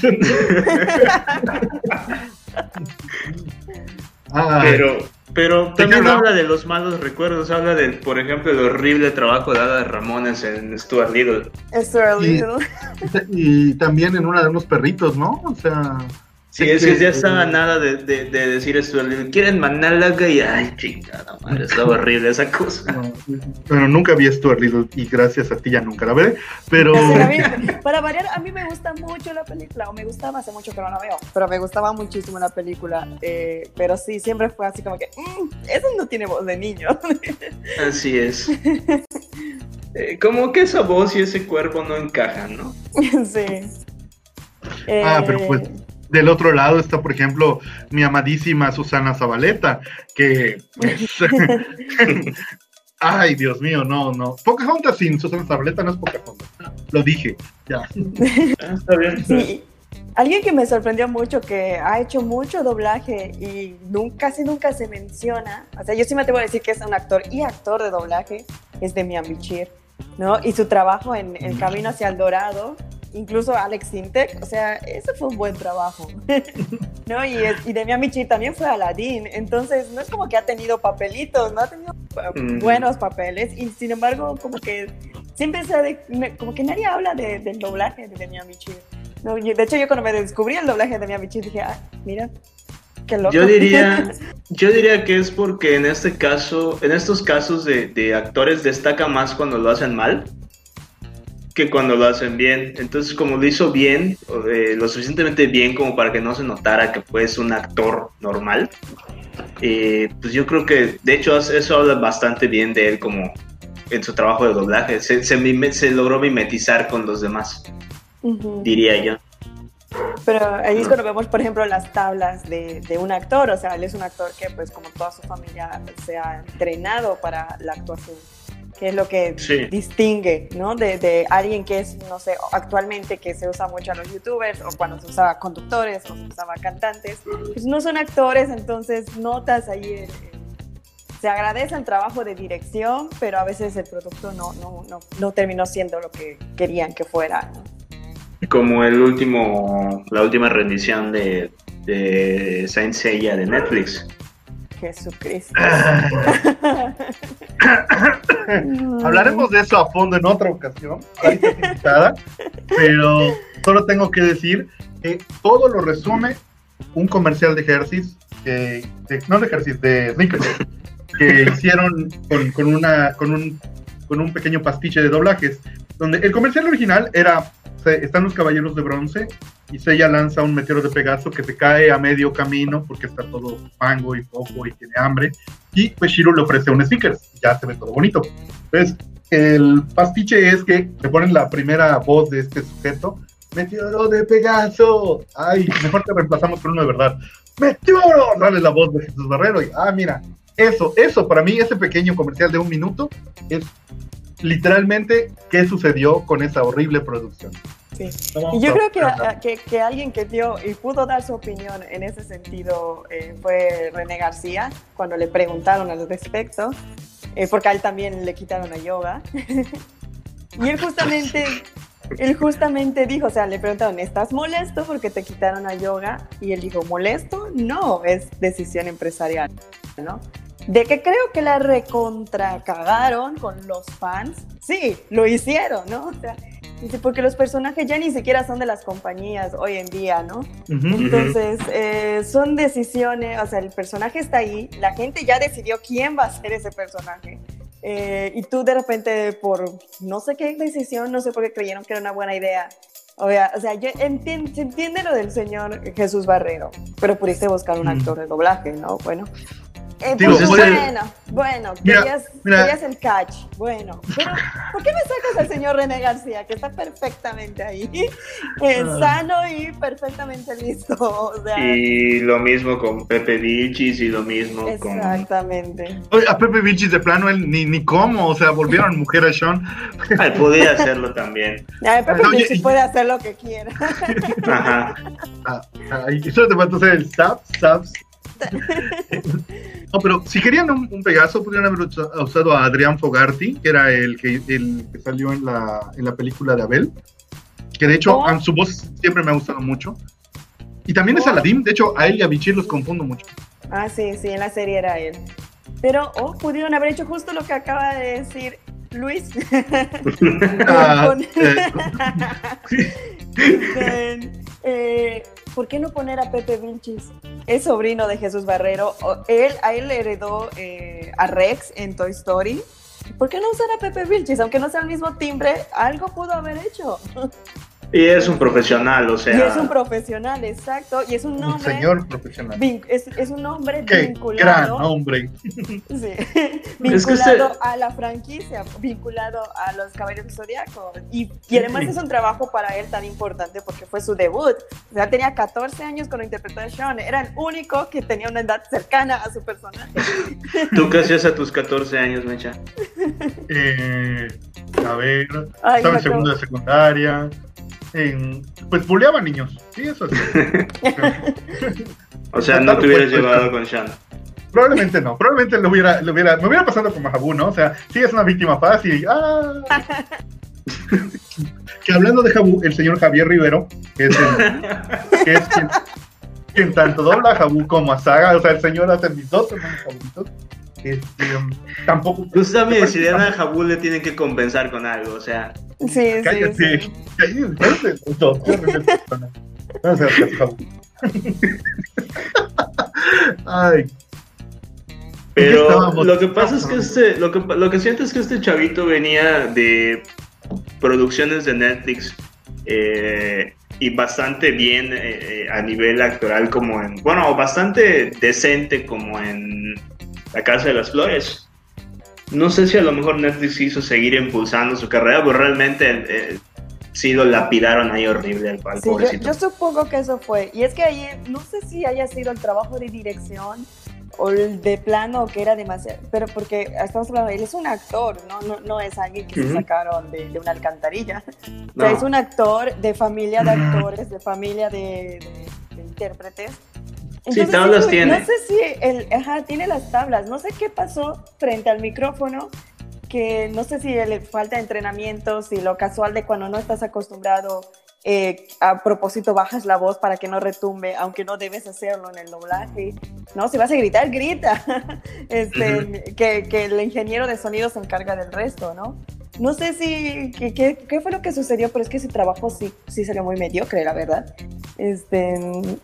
pero, pero también habla de los malos recuerdos, habla del, por ejemplo, el horrible trabajo de Ada Ramones en Stuart Little. Stuart Little. Y, y, también en una de unos perritos, ¿no? O sea. Sí, es que ya estaba nada de, de, decir esto. Quieren Manalaga y ay, chingada madre, estaba horrible esa cosa. bueno, nunca vi Stuart Little y gracias a ti ya nunca la veré. Pero. para variar, a mí me gusta mucho la película, o me gustaba hace mucho que no la veo, pero me gustaba muchísimo la película. Eh, pero sí, siempre fue así como que, mmm, eso no tiene voz de niño. Así es. Eh, como que esa voz y ese cuerpo no encajan, ¿no? sí. ah, pero pues del otro lado está, por ejemplo, mi amadísima Susana Zabaleta, que... Ay, Dios mío, no, no. Pocahontas sin Susana Zabaleta no es Pocahontas. Lo dije, ya. Está bien. Sí. Alguien que me sorprendió mucho, que ha hecho mucho doblaje y nunca, casi nunca se menciona, o sea, yo sí me atrevo a decir que es un actor y actor de doblaje, es de Bichir, ¿no? Y su trabajo en El Camino hacia el Dorado, incluso Alex Sintek, o sea, ese fue un buen trabajo, ¿no? Y, y Demian Bichir también fue Aladdin, entonces no es como que ha tenido papelitos, no ha tenido buenos papeles, y sin embargo, como que siempre se, como que nadie habla del doblaje de Demian Bichir de hecho, yo cuando me descubrí el doblaje de Miami dije, ah, mira, qué loco. Yo diría, yo diría que es porque en este caso, en estos casos de, actores destaca más cuando lo hacen mal que cuando lo hacen bien. Entonces, como lo hizo bien, eh, lo suficientemente bien como para que no se notara que fue un actor normal, eh, pues yo creo que, de hecho, eso habla bastante bien de él como en su trabajo de doblaje. Se, se, se logró mimetizar con los demás diría yo. Pero ahí es cuando vemos, por ejemplo, las tablas de, de, un actor, o sea, él es un actor que, pues, como toda su familia, se ha entrenado para la actuación, que es lo que distingue, ¿no? De, de, alguien que es, no sé, actualmente que se usa mucho a los youtubers, o cuando se usaba conductores, o se usaba cantantes, pues no son actores, entonces notas ahí el, se agradece el trabajo de dirección, pero a veces el producto no, no, no, no terminó siendo lo que querían que fuera, ¿no? Como el último, la última rendición de, de Saint Seiya de Netflix. Jesucristo. Hablaremos de eso a fondo en otra ocasión, pero solo tengo que decir que todo lo resume un comercial de Hershey's, no de Hershey's, de Snickers, que hicieron con, una, con, un, con un pequeño pastiche de doblajes, donde el comercial original era están los caballeros de bronce y Seiya lanza un meteoro de Pegaso que se cae a medio camino porque está todo fango y foco y tiene hambre. Y pues Shiro le ofrece un sticker, ya se ve todo bonito. Entonces, el pastiche es que le ponen la primera voz de este sujeto. Meteoro de Pegaso. Ay, mejor te reemplazamos por uno de verdad. Meteoro. Dale la voz de Jesús Barrero y, ah, mira, eso, eso, para mí, ese pequeño comercial de un minuto es literalmente qué sucedió con esa horrible producción. Sí. Y yo creo que, que, alguien que dio y pudo dar su opinión en ese sentido eh, fue René García, cuando le preguntaron al respecto, eh, porque a él también le quitaron a yoga. y él justamente, él justamente dijo, o sea, le preguntaron, ¿estás molesto porque te quitaron a yoga? Y él dijo, ¿molesto? No, es decisión empresarial, ¿no? De que creo que la recontracagaron con los fans, sí, lo hicieron, ¿no? O sea, dice, porque los personajes ya ni siquiera son de las compañías hoy en día, ¿no? Entonces, eh, son decisiones, o sea, el personaje está ahí, la gente ya decidió quién va a ser ese personaje. Eh, y tú de repente, por no sé qué decisión, no sé por qué creyeron que era una buena idea, o sea, o sea yo entiendo, se entiende lo del señor Jesús Barrero, pero pudiste buscar un actor de doblaje, ¿no? Bueno, eh, pues, bueno, bueno, querías, el catch. Bueno, pero ¿por qué me sacas al señor René García, que está perfectamente ahí, eh, ah. sano y perfectamente listo? y lo mismo con Pepe Vilchis y lo mismo con. Exactamente. a Pepe Vilchis de plano, él ni, ni cómo, o sea, volvieron mujer a Sean. podía hacerlo también. Pepe Vilchis puede hacer lo que quiera. Ajá. Ah, ah, y solo te falta hacer el stab, no, pero si querían un, Pegaso, podrían haber usado a Adrián Fogarty, que era el que, el que salió en la, en la película de Abel. Que de hecho, oh. su voz siempre me ha gustado mucho. Y también es oh. Aladdin, de hecho, a él y a Bichir los confundo mucho. Ah, sí, sí, en la serie era él. Pero, oh, pudieron haber hecho justo lo que acaba de decir Luis. Ah, eh. eh, ¿Por qué no poner a Pepe Vilchis? Es sobrino de Jesús Barrero. Él, a él heredó eh, a Rex en Toy Story. ¿Por qué no usar a Pepe Vilchis? Aunque no sea el mismo timbre, algo pudo haber hecho. Y es un profesional, o sea. Y es un profesional, exacto. Y es un nombre. Un señor profesional. Es, es un hombre Qué vinculado. gran hombre. Sí, vinculado a la franquicia, vinculado a los Caballeros Zodiaco. Y, y además es un trabajo para él tan importante porque fue su debut. O sea, tenía 14 años cuando interpretó a Sean. Era el único que tenía una edad cercana a su personaje. ¿Tú qué hacías a tus 14 años, Mecha? Eh, a ver, Ay, estaba en me segundo de secundaria. Pues buleaba niños. Sí, eso sí. O sea, no te hubieras llevado con Sean. Probablemente no, probablemente lo hubiera, lo hubiera, me hubiera pasado como Jabu, ¿no? O sea, sí es una víctima fácil. ¡Ah! que hablando de Jabu, el señor Javier Rivero, que es, el- que es quien, quien tanto dobla a Jabu como a Saga, o sea, el señor hace mis dos hermanos favoritos. Este, um, tampoco. Justamente si le dan a Jabu le tienen que compensar con algo, o sea. Sí, sí, Cállate. sí. Cállate. No, no seas caso, Jabu. Ay, Pero lo que pasa es que este, lo que, lo que siento es que este chavito venía de producciones de Netflix eh, y bastante bien eh, eh, a nivel actoral como en, bueno, bastante decente como en La Casa de las Flores. No sé si a lo mejor Netflix quiso seguir impulsando su carrera, pero realmente eh, sí lo lapidaron ahí horrible al, al Sí, yo, pobrecito. yo supongo que eso fue. Y es que ahí, no sé si haya sido el trabajo de dirección o el de plano que era demasiado, pero porque estamos hablando, él es un actor, no, no, no es alguien que se sacaron de, de una alcantarilla. O No. sea, es un actor de familia de actores, de familia de, de- de intérpretes. Sí, tablas no, tiene. No sé si él, ajá, tiene las tablas, no sé qué pasó frente al micrófono, que no sé si le falta entrenamiento, si lo casual de cuando no estás acostumbrado, eh, a propósito bajas la voz para que no retumbe, aunque no debes hacerlo en el doblaje. No, si vas a gritar, grita. Este, que, que el ingeniero de sonido se encarga del resto, ¿no? No sé si qué, fue lo que sucedió, pero es que ese trabajo sí, sí salió muy mediocre, la verdad. Este,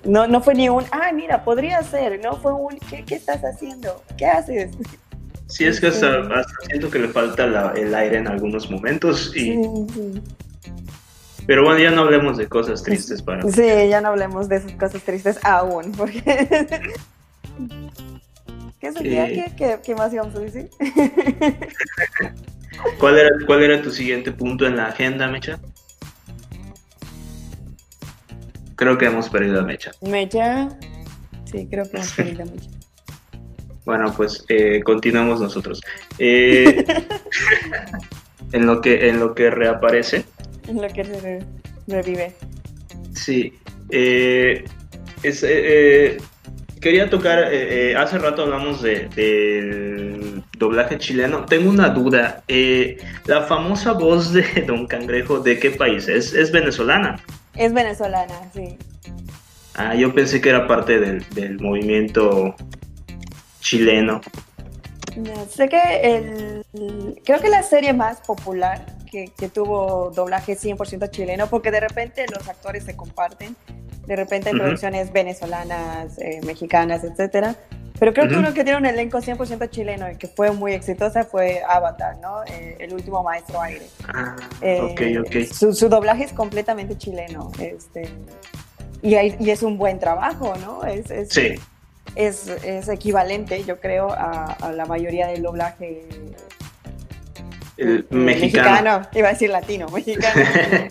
no, no fue ni un, ah, mira, podría ser, no fue un, ¿qué, qué estás haciendo? ¿Qué haces? Sí, es que hasta, hasta siento que le falta la- el aire en algunos momentos. Y, Sí, sí. Pero bueno, ya no hablemos de cosas tristes para... Sí, ya no hablemos de esas cosas tristes aún, porque... ¿Qué sería? ¿Qué, qué, qué más íbamos a decir? ¿Cuál era, ¿Cuál era tu siguiente punto en la agenda, Mecha? Creo que hemos perdido a Mecha. Mecha. Sí, creo que hemos perdido mucho. Bueno, pues eh, continuamos nosotros. Eh, en, lo que, en lo que reaparece, En lo que se re- revive. sí. eh, es, eh, eh, quería tocar, eh, eh, hace rato hablamos de, del doblaje chileno. Tengo una duda. la famosa voz de Don Cangrejo, ¿de qué país? ¿Es, es venezolana? Es venezolana, sí. Ah, yo pensé que era parte del, del movimiento chileno. No, sé que el, creo que la serie más popular que, que tuvo doblaje 100% chileno, porque de repente los actores se comparten, de repente hay Ujú. producciones venezolanas, eh, mexicanas, etcétera. Pero creo que Ujú. uno que tiene un elenco 100% chileno y que fue muy exitosa fue Avatar, ¿no? Eh, el último maestro aire. Ah, Eh, ok, ok. Su, su doblaje es completamente chileno. Este, y, hay- y es un buen trabajo, ¿no? Es, es, Sí, es, es equivalente, yo creo, a, a la mayoría del doblaje el eh, mexicano. Iba a decir latino, mexicano.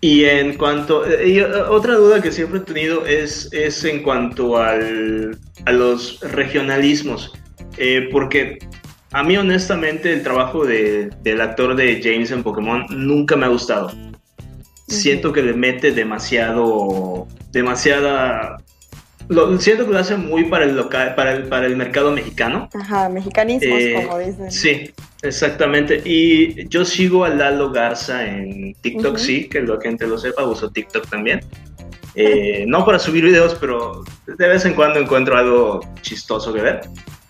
Y en cuanto, eh, y, eh, otra duda que siempre he tenido es, es en cuanto al, a los regionalismos, Eh, porque a mí honestamente el trabajo de- del actor de James en Pokémon nunca me ha gustado. Siento que le mete demasiado, demasiada, lo, siento que lo hace muy para el local, para el, para el mercado mexicano. Ajá, mexicanismos, Eh, como dicen. Sí, exactamente. Y yo sigo a Lalo Garza en TikTok, sí, que la gente lo sepa, uso TikTok también. Eh, no para subir videos, pero de vez en cuando encuentro algo chistoso que ver.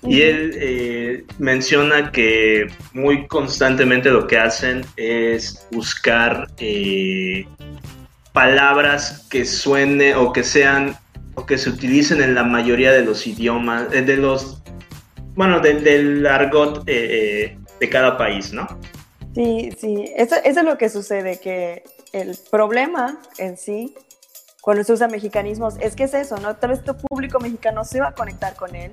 Y él eh, menciona que muy constantemente lo que hacen es buscar eh, palabras que suene o que sean o que se utilicen en la mayoría de los idiomas, eh, de los, bueno, del- del argot eh, eh, de cada país, ¿no? Sí, sí, eso, eso es lo que sucede, que el problema en sí cuando se usa mexicanismos, es que es eso, ¿no? Tal vez tu público mexicano se va a conectar con él,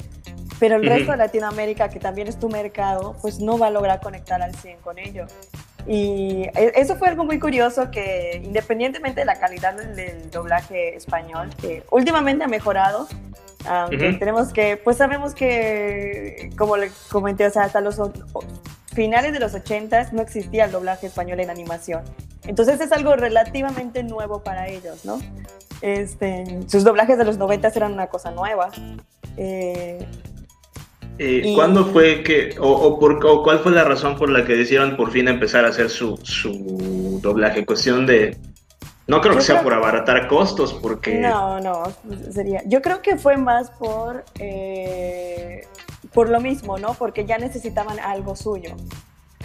pero el resto de Latinoamérica, que también es tu mercado, pues no va a lograr conectar al 100 con ello. Y e, eso fue algo muy curioso que independientemente de la calidad del, doblaje español, que últimamente ha mejorado, aunque tenemos que, pues sabemos que, como le comenté, o sea, hasta los finales de los 80 no existía el doblaje español en animación. Entonces es algo relativamente nuevo para ellos, ¿no? Este, sus doblajes de los 90 eran una cosa nueva. Eh, eh, ¿Cuándo fue que, o, por, o, cuál fue la razón por la que decidieron por fin empezar a hacer su, su doblaje? Cuestión de, no creo que sea por abaratar costos, porque... No, no, sería... Yo creo que fue más por, eh, por lo mismo, ¿no? Porque ya necesitaban algo suyo.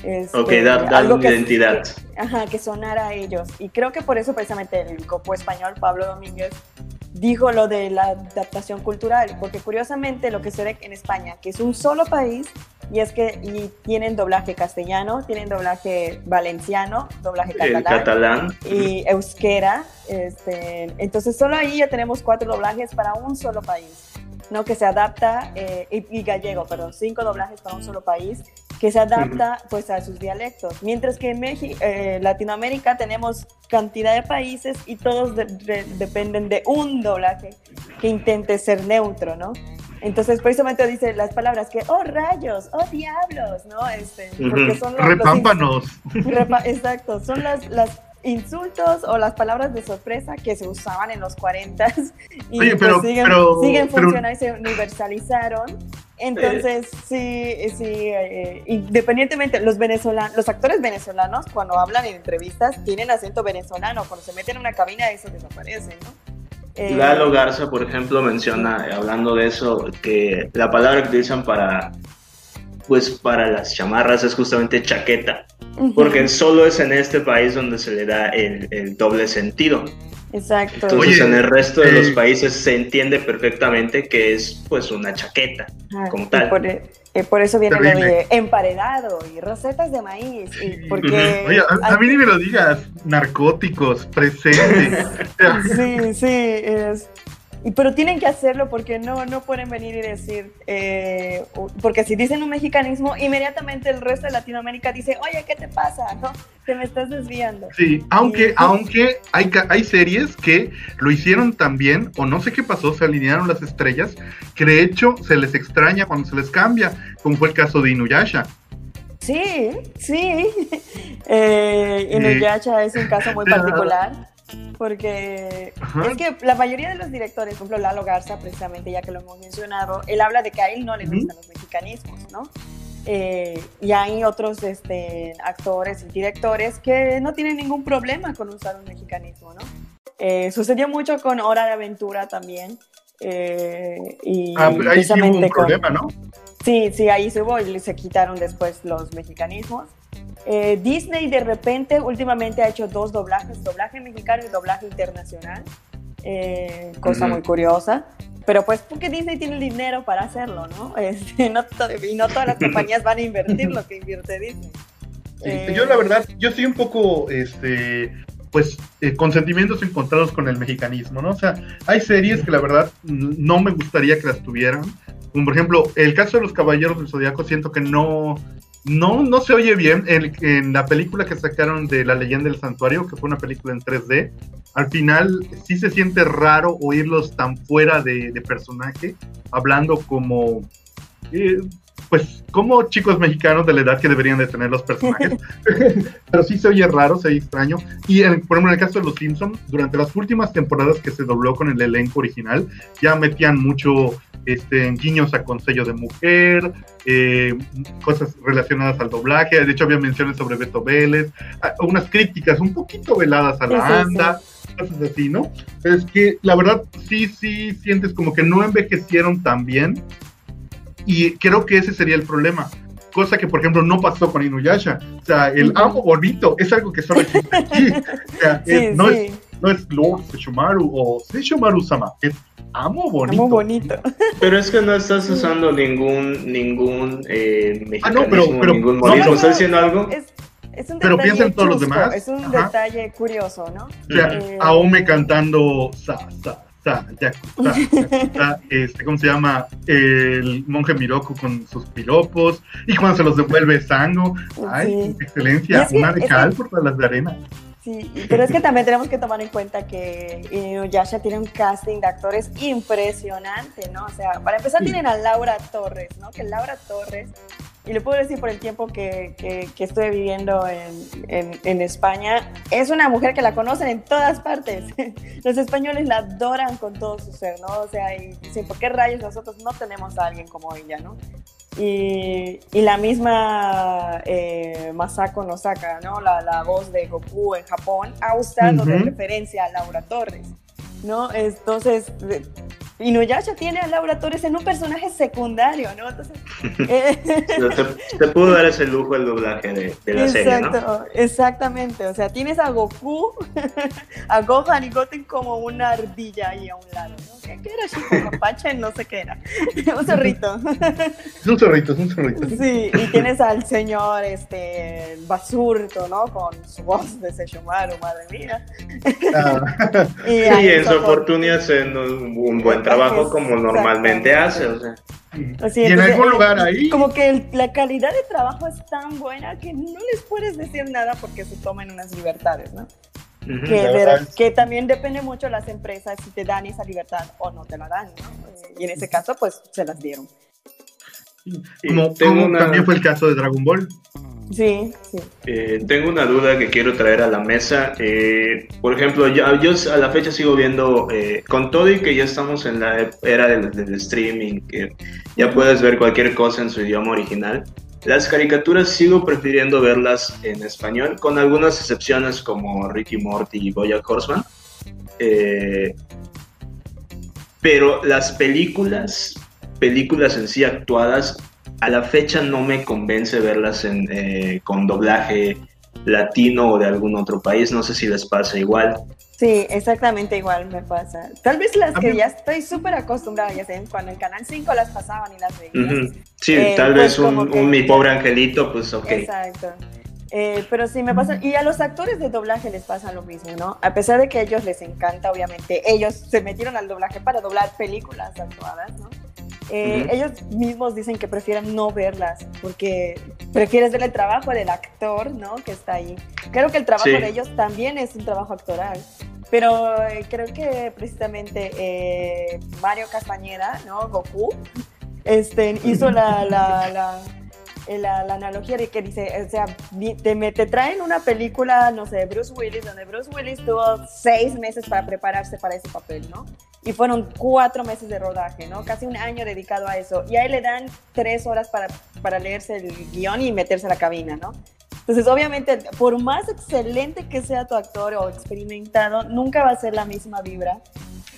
Este, ok, dar, algo que, identidad. ajá, que sonara a ellos. Y creo que por eso precisamente el copo español, Pablo Domínguez, dijo lo de la adaptación cultural, porque curiosamente lo que se ve en España, que es un solo país, y es que y tienen doblaje castellano, tienen doblaje valenciano, doblaje catalán, catalán. y euskera. Este, entonces solo ahí ya tenemos cuatro doblajes para un solo país. ¿no? que se adapta, eh, y, gallego, perdón, cinco doblajes para un solo país, que se adapta pues a sus dialectos. Mientras que en México, eh, Latinoamérica tenemos cantidad de países y todos dependen de un doblaje que intente ser neutro, ¿no? Entonces, precisamente dice las palabras que, oh rayos, oh diablos, ¿no? Este, porque son los, Repámpanos. exacto, son las, las insultos o las palabras de sorpresa que se usaban en los 40 y pues siguen, siguen funcionando y se universalizaron. Entonces, sí, sí, eh, independientemente, los venezolanos, los actores venezolanos cuando hablan en entrevistas tienen acento venezolano, cuando se meten en una cabina eso desaparece, ¿no? Eh, Lalo Garza, por ejemplo, menciona, hablando de eso, que la palabra que utilizan para pues para las chamarras es justamente chaqueta, porque solo es en este país donde se le da el, doble sentido. Exacto. Entonces en el resto de los eh, países se entiende perfectamente que es pues una chaqueta ah, como tal. E, eh, por, eso viene lo de emparedado y rosetas de maíz. porque Oye, a, mí ni me lo digas, narcóticos, presentes. sí, sí, es, pero tienen que hacerlo porque no, no pueden venir y decir, eh, porque si dicen un mexicanismo, inmediatamente el resto de Latinoamérica dice, oye, ¿qué te pasa? ¿No? Te me estás desviando. Sí, aunque, aunque hay, hay series que lo hicieron también, o no sé qué pasó, se alinearon las estrellas, que de hecho se les extraña cuando se les cambia, como fue el caso de Inuyasha. Sí, sí. Eh, Inuyasha es un caso muy particular porque es que la mayoría de los directores, por ejemplo Lalo Garza, precisamente ya que lo hemos mencionado, él habla de que a él no le gustan los mexicanismos, ¿no? Eh, y hay otros este, actores y directores que no tienen ningún problema con usar un mexicanismo, ¿no? Eh, sucedió mucho con Hora de Aventura también. Eh, y ah, ahí sí hubo un problema, ¿no? Sí, sí, ahí se hubo y se quitaron después los mexicanismos. Eh, Disney de repente últimamente ha hecho dos doblajes, doblaje mexicano y doblaje internacional, eh, cosa muy curiosa. Pero pues porque Disney tiene el dinero para hacerlo, ¿no? Este, no y no todas las compañías van a invertir lo que invierte Disney. yo la verdad, yo estoy un poco, este, pues, eh, con sentimientos encontrados con el mexicanismo, ¿no? O sea, hay series que la verdad no me gustaría que las tuvieran. Como por ejemplo, el caso de los Caballeros del Zodiaco, siento que no, no, no se oye bien. En, la película que sacaron de La leyenda del santuario, que fue una película en 3D, al final sí se siente raro oírlos tan fuera de, personaje, hablando como, eh, pues, como chicos mexicanos de la edad que deberían de tener los personajes. Pero sí se oye raro, se oye extraño. Y en, por ejemplo, en el caso de Los Simpsons, durante las últimas temporadas que se dobló con el elenco original, ya metían mucho este, guiños a Consejo de Mujer, eh, cosas relacionadas al doblaje, de hecho había menciones sobre Beto Vélez, ah, unas críticas un poquito veladas a la anda, cosas así, ¿no? Pero es que la verdad sí, sí sientes como que no envejecieron tan bien y creo que ese sería el problema. Cosa que, por ejemplo, no pasó con Inuyasha. O sea, el amo bonito es algo que solo existe aquí. O sea, no, Es, no es Lord Sesshomaru o Sesshomaru-sama, es amo bonito. Amo bonito. Pero es que no estás usando ningún, ningún eh, mexicanismo, ah, no, pero, pero, ningún modismo. ¿Estás diciendo algo? Es un Pero piensa en todos los demás. Es un Ajá. detalle curioso, ¿no? O sea, Eh, Aome cantando sa, sa, sa, yaku, sa, yaku, sa, este, ¿cómo se llama? El monje Miroku con sus piropos, y cuando se los devuelve Sango, ay, Sí. Excelencia, es que- una de cal que- por todas las de arena. Sí, pero es que también tenemos que tomar en cuenta que Inuyasha tiene un casting de actores impresionante, ¿no? O sea, para empezar tienen a Laura Torres, ¿no? Que Laura Torres, y le puedo decir por el tiempo que, que, que estuve viviendo en, en, en España, es una mujer que la conocen en todas partes. Los españoles la adoran con todo su ser, ¿no? O sea, y dicen, ¿por qué rayos nosotros no tenemos a alguien como ella, ¿no? Y, y la misma eh, Masako Nosaka, ¿no? La, la voz de Goku en Japón, ha usado de Ujú. referencia a Laura Torres, ¿no? Entonces, de- Inuyasha tiene a Laura Torres en un personaje secundario, ¿no? Entonces, eh, Se, se pudo dar ese lujo el doblaje de, de la serie, ¿no? Exacto, exactamente. O sea, tienes a Goku, a Gohan y Goten como una ardilla ahí a un lado, ¿no? ¿Qué, qué era Chico Mapache? No sé qué era. un zorrito. Es un zorrito, es un zorrito. Sí, y tienes al señor este Basurto, ¿no? Con su voz de Sesshomaru, madre mía. Ah, Y Sí, en su oportunidad haciendo un, un buen trabajo como normalmente hace, o sea. Así, y en entonces, algún lugar ahí, Como que el- la calidad de trabajo es tan buena que no les puedes decir nada porque se tomen unas libertades, ¿no? que, de- también depende mucho de las empresas si te dan esa libertad o no te la dan, ¿no? Eh, Y en ese caso, pues se las dieron. Y como, tengo como una- también fue el caso de Dragon Ball. Sí, sí. Eh, tengo una duda que quiero traer a la mesa. Eh, por ejemplo, yo, yo a la fecha sigo viendo, eh, con todo y que ya estamos en la era del, del streaming, que ya puedes ver cualquier cosa en su idioma original. Las caricaturas sigo prefiriendo verlas en español, con algunas excepciones como Ricky Morty y Bojack Horseman. Eh, pero las películas, películas en sí actuadas, a la fecha no me convence verlas en, eh, con doblaje latino o de algún otro país. No sé si les pasa igual. Sí, exactamente igual me pasa. Tal vez las A que mí- ya estoy súper acostumbrada, ya sé, cuando en Canal 5 las pasaban y las veía. Sí, Eh, tal pues vez un, como que- un mi pobre angelito, pues ok. Exacto. Eh, pero sí me pasa, y a los actores de doblaje les pasa lo mismo, ¿no? A pesar de que a ellos les encanta, obviamente, ellos se metieron al doblaje para doblar películas actuadas, ¿no? Eh, Ujú. Ellos mismos dicen que prefieren no verlas porque prefieres ver el trabajo del actor, ¿no? Que está ahí. Creo que el trabajo Sí. de ellos también es un trabajo actoral. Pero eh, creo que precisamente eh, Mario Castañeda, ¿no? Goku, este, hizo la, la, la, eh, la- la analogía de que dice, o sea, te, te traen una película, no sé, de Bruce Willis, donde Bruce Willis tuvo seis meses para prepararse para ese papel, ¿no? Y fueron cuatro meses de rodaje, ¿no? Casi un año dedicado a eso. Y ahí le dan tres horas para, para leerse el guion y meterse a la cabina, ¿no? Entonces, obviamente, por más excelente que sea tu actor o experimentado, nunca va a ser la misma vibra.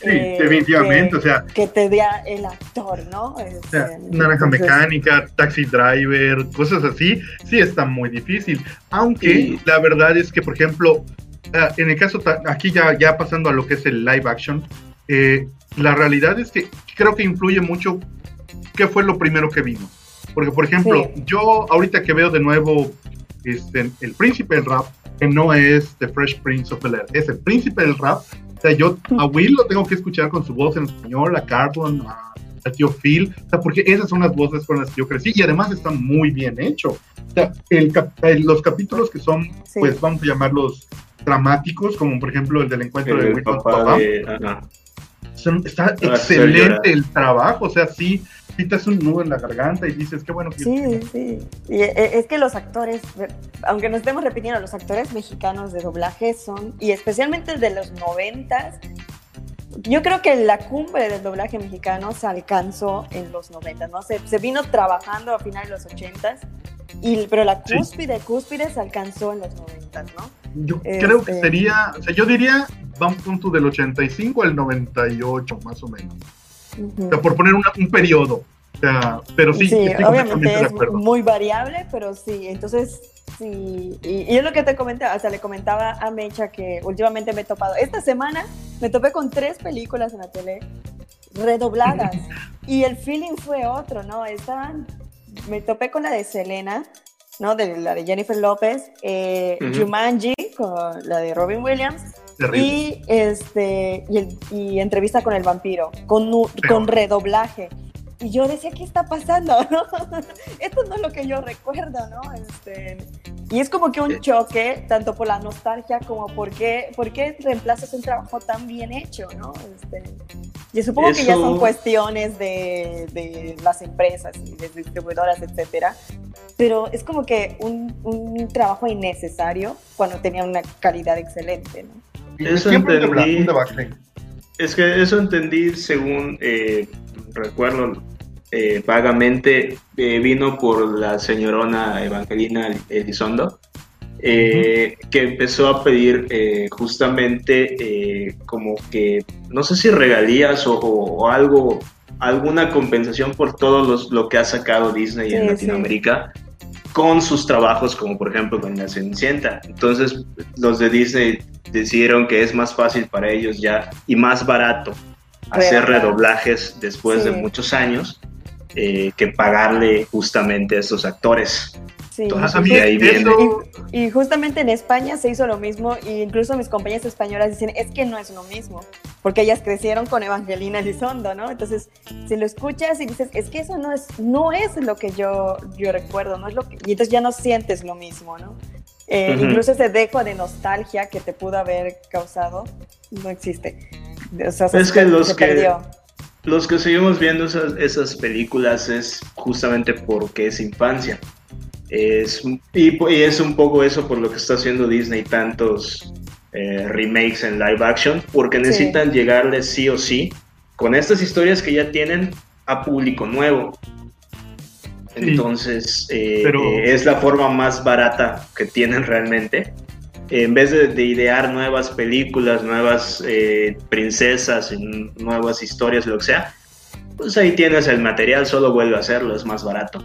Sí, eh, definitivamente, que- o sea, que te dé el actor, ¿no? o sea, Este, naranja entonces- mecánica, taxi driver, cosas así, sí está muy difícil. Aunque Sí. la verdad es que, por ejemplo, ah, en el caso, aquí ya, ya pasando a lo que es el live action, eh, la realidad es que creo que influye mucho qué fue lo primero que vimos. Porque, por ejemplo, Sí. yo ahorita que veo de nuevo este, El Príncipe del Rap, que no es The Fresh Prince of Bel-Air, es El Príncipe del Rap, o sea, yo a Will lo tengo que escuchar con su voz en español, a Carlton, a, a tío Phil, o sea, porque esas son las voces con las que yo crecí y además están muy bien hechos. O sea, el el- los capítulos que son, Sí. pues vamos a llamarlos dramáticos, como por ejemplo el del encuentro El, de el Will con su papá papá, de... son- está excelente el trabajo, o sea, sí, sí te hace un nudo en la garganta y dices, qué bueno que Sí, sí. Y eh, es que los actores, aunque nos estemos repitiendo, los actores mexicanos de doblaje son, y especialmente de los noventas, yo creo que la cumbre del doblaje mexicano se alcanzó en los noventas, ¿no? Se, se vino trabajando a finales de los ochentas, y, pero la Sí. cúspide, cúspide se alcanzó en los noventas, ¿no? Yo Este- creo que sería, o sea, yo diría, va un punto del 85 al 98, más o menos. Ujú. O sea, por poner una- un periodo. O sea, pero sí, Sí, obviamente es muy variable, pero sí, entonces sí, y, y es lo que te comentaba, o sea, le comentaba a Mecha que últimamente me he topado, esta semana me topé con tres películas en la tele redobladas y el feeling fue otro, ¿no? Estaban, me topé con la de Selena ¿no? De la de Jennifer López, eh, Jumanji, con la de Robin Williams, y este y, entrevista con el vampiro, con, con redoblaje. Y yo decía, ¿qué está pasando? Esto no es lo que yo recuerdo, ¿no? Este, y es como que un choque, tanto por la nostalgia como por qué, por qué reemplazas un trabajo tan bien hecho, ¿no? Este, y supongo que ya son cuestiones de, de, las empresas y de distribuidoras, etcétera. Pero es como que un, un trabajo innecesario cuando tenía una calidad excelente, ¿no? Eso entendí. Es que eso entendí según eh, recuerdo eh, vagamente, eh, vino por la señorona Evangelina Elizondo, eh, que empezó a pedir justamente como que, no sé si regalías o, algo, alguna compensación por todo los, lo que ha sacado Disney en Latinoamérica. con sus trabajos como por ejemplo con la Cenicienta. Entonces los de Disney decidieron que es más fácil para ellos ya y más barato hacer redoblajes después de muchos años eh, que pagarle justamente a estos actores. Sí. y, justamente en España se hizo lo mismo, e incluso mis compañeras españolas dicen, es que no es lo mismo, porque ellas crecieron con Evangelina Elizondo, ¿no? Entonces, si lo escuchas y dices, es que eso no es, no es lo que yo, yo recuerdo, no es lo que, y entonces ya no sientes lo mismo, ¿no? Eh, incluso ese dejo de nostalgia que te pudo haber causado no existe es que los que los que seguimos viendo esas, esas, películas es justamente porque es infancia. Es, y, es un poco eso por lo que está haciendo Disney tantos eh, remakes en live action, porque necesitan llegarle sí o sí con estas historias que ya tienen a público nuevo. Entonces, eh, eh, es la forma más barata que tienen realmente en vez de, idear nuevas películas, nuevas eh, princesas, nuevas historias, lo que sea, pues ahí tienes el material, solo vuelve a hacerlo, es más barato.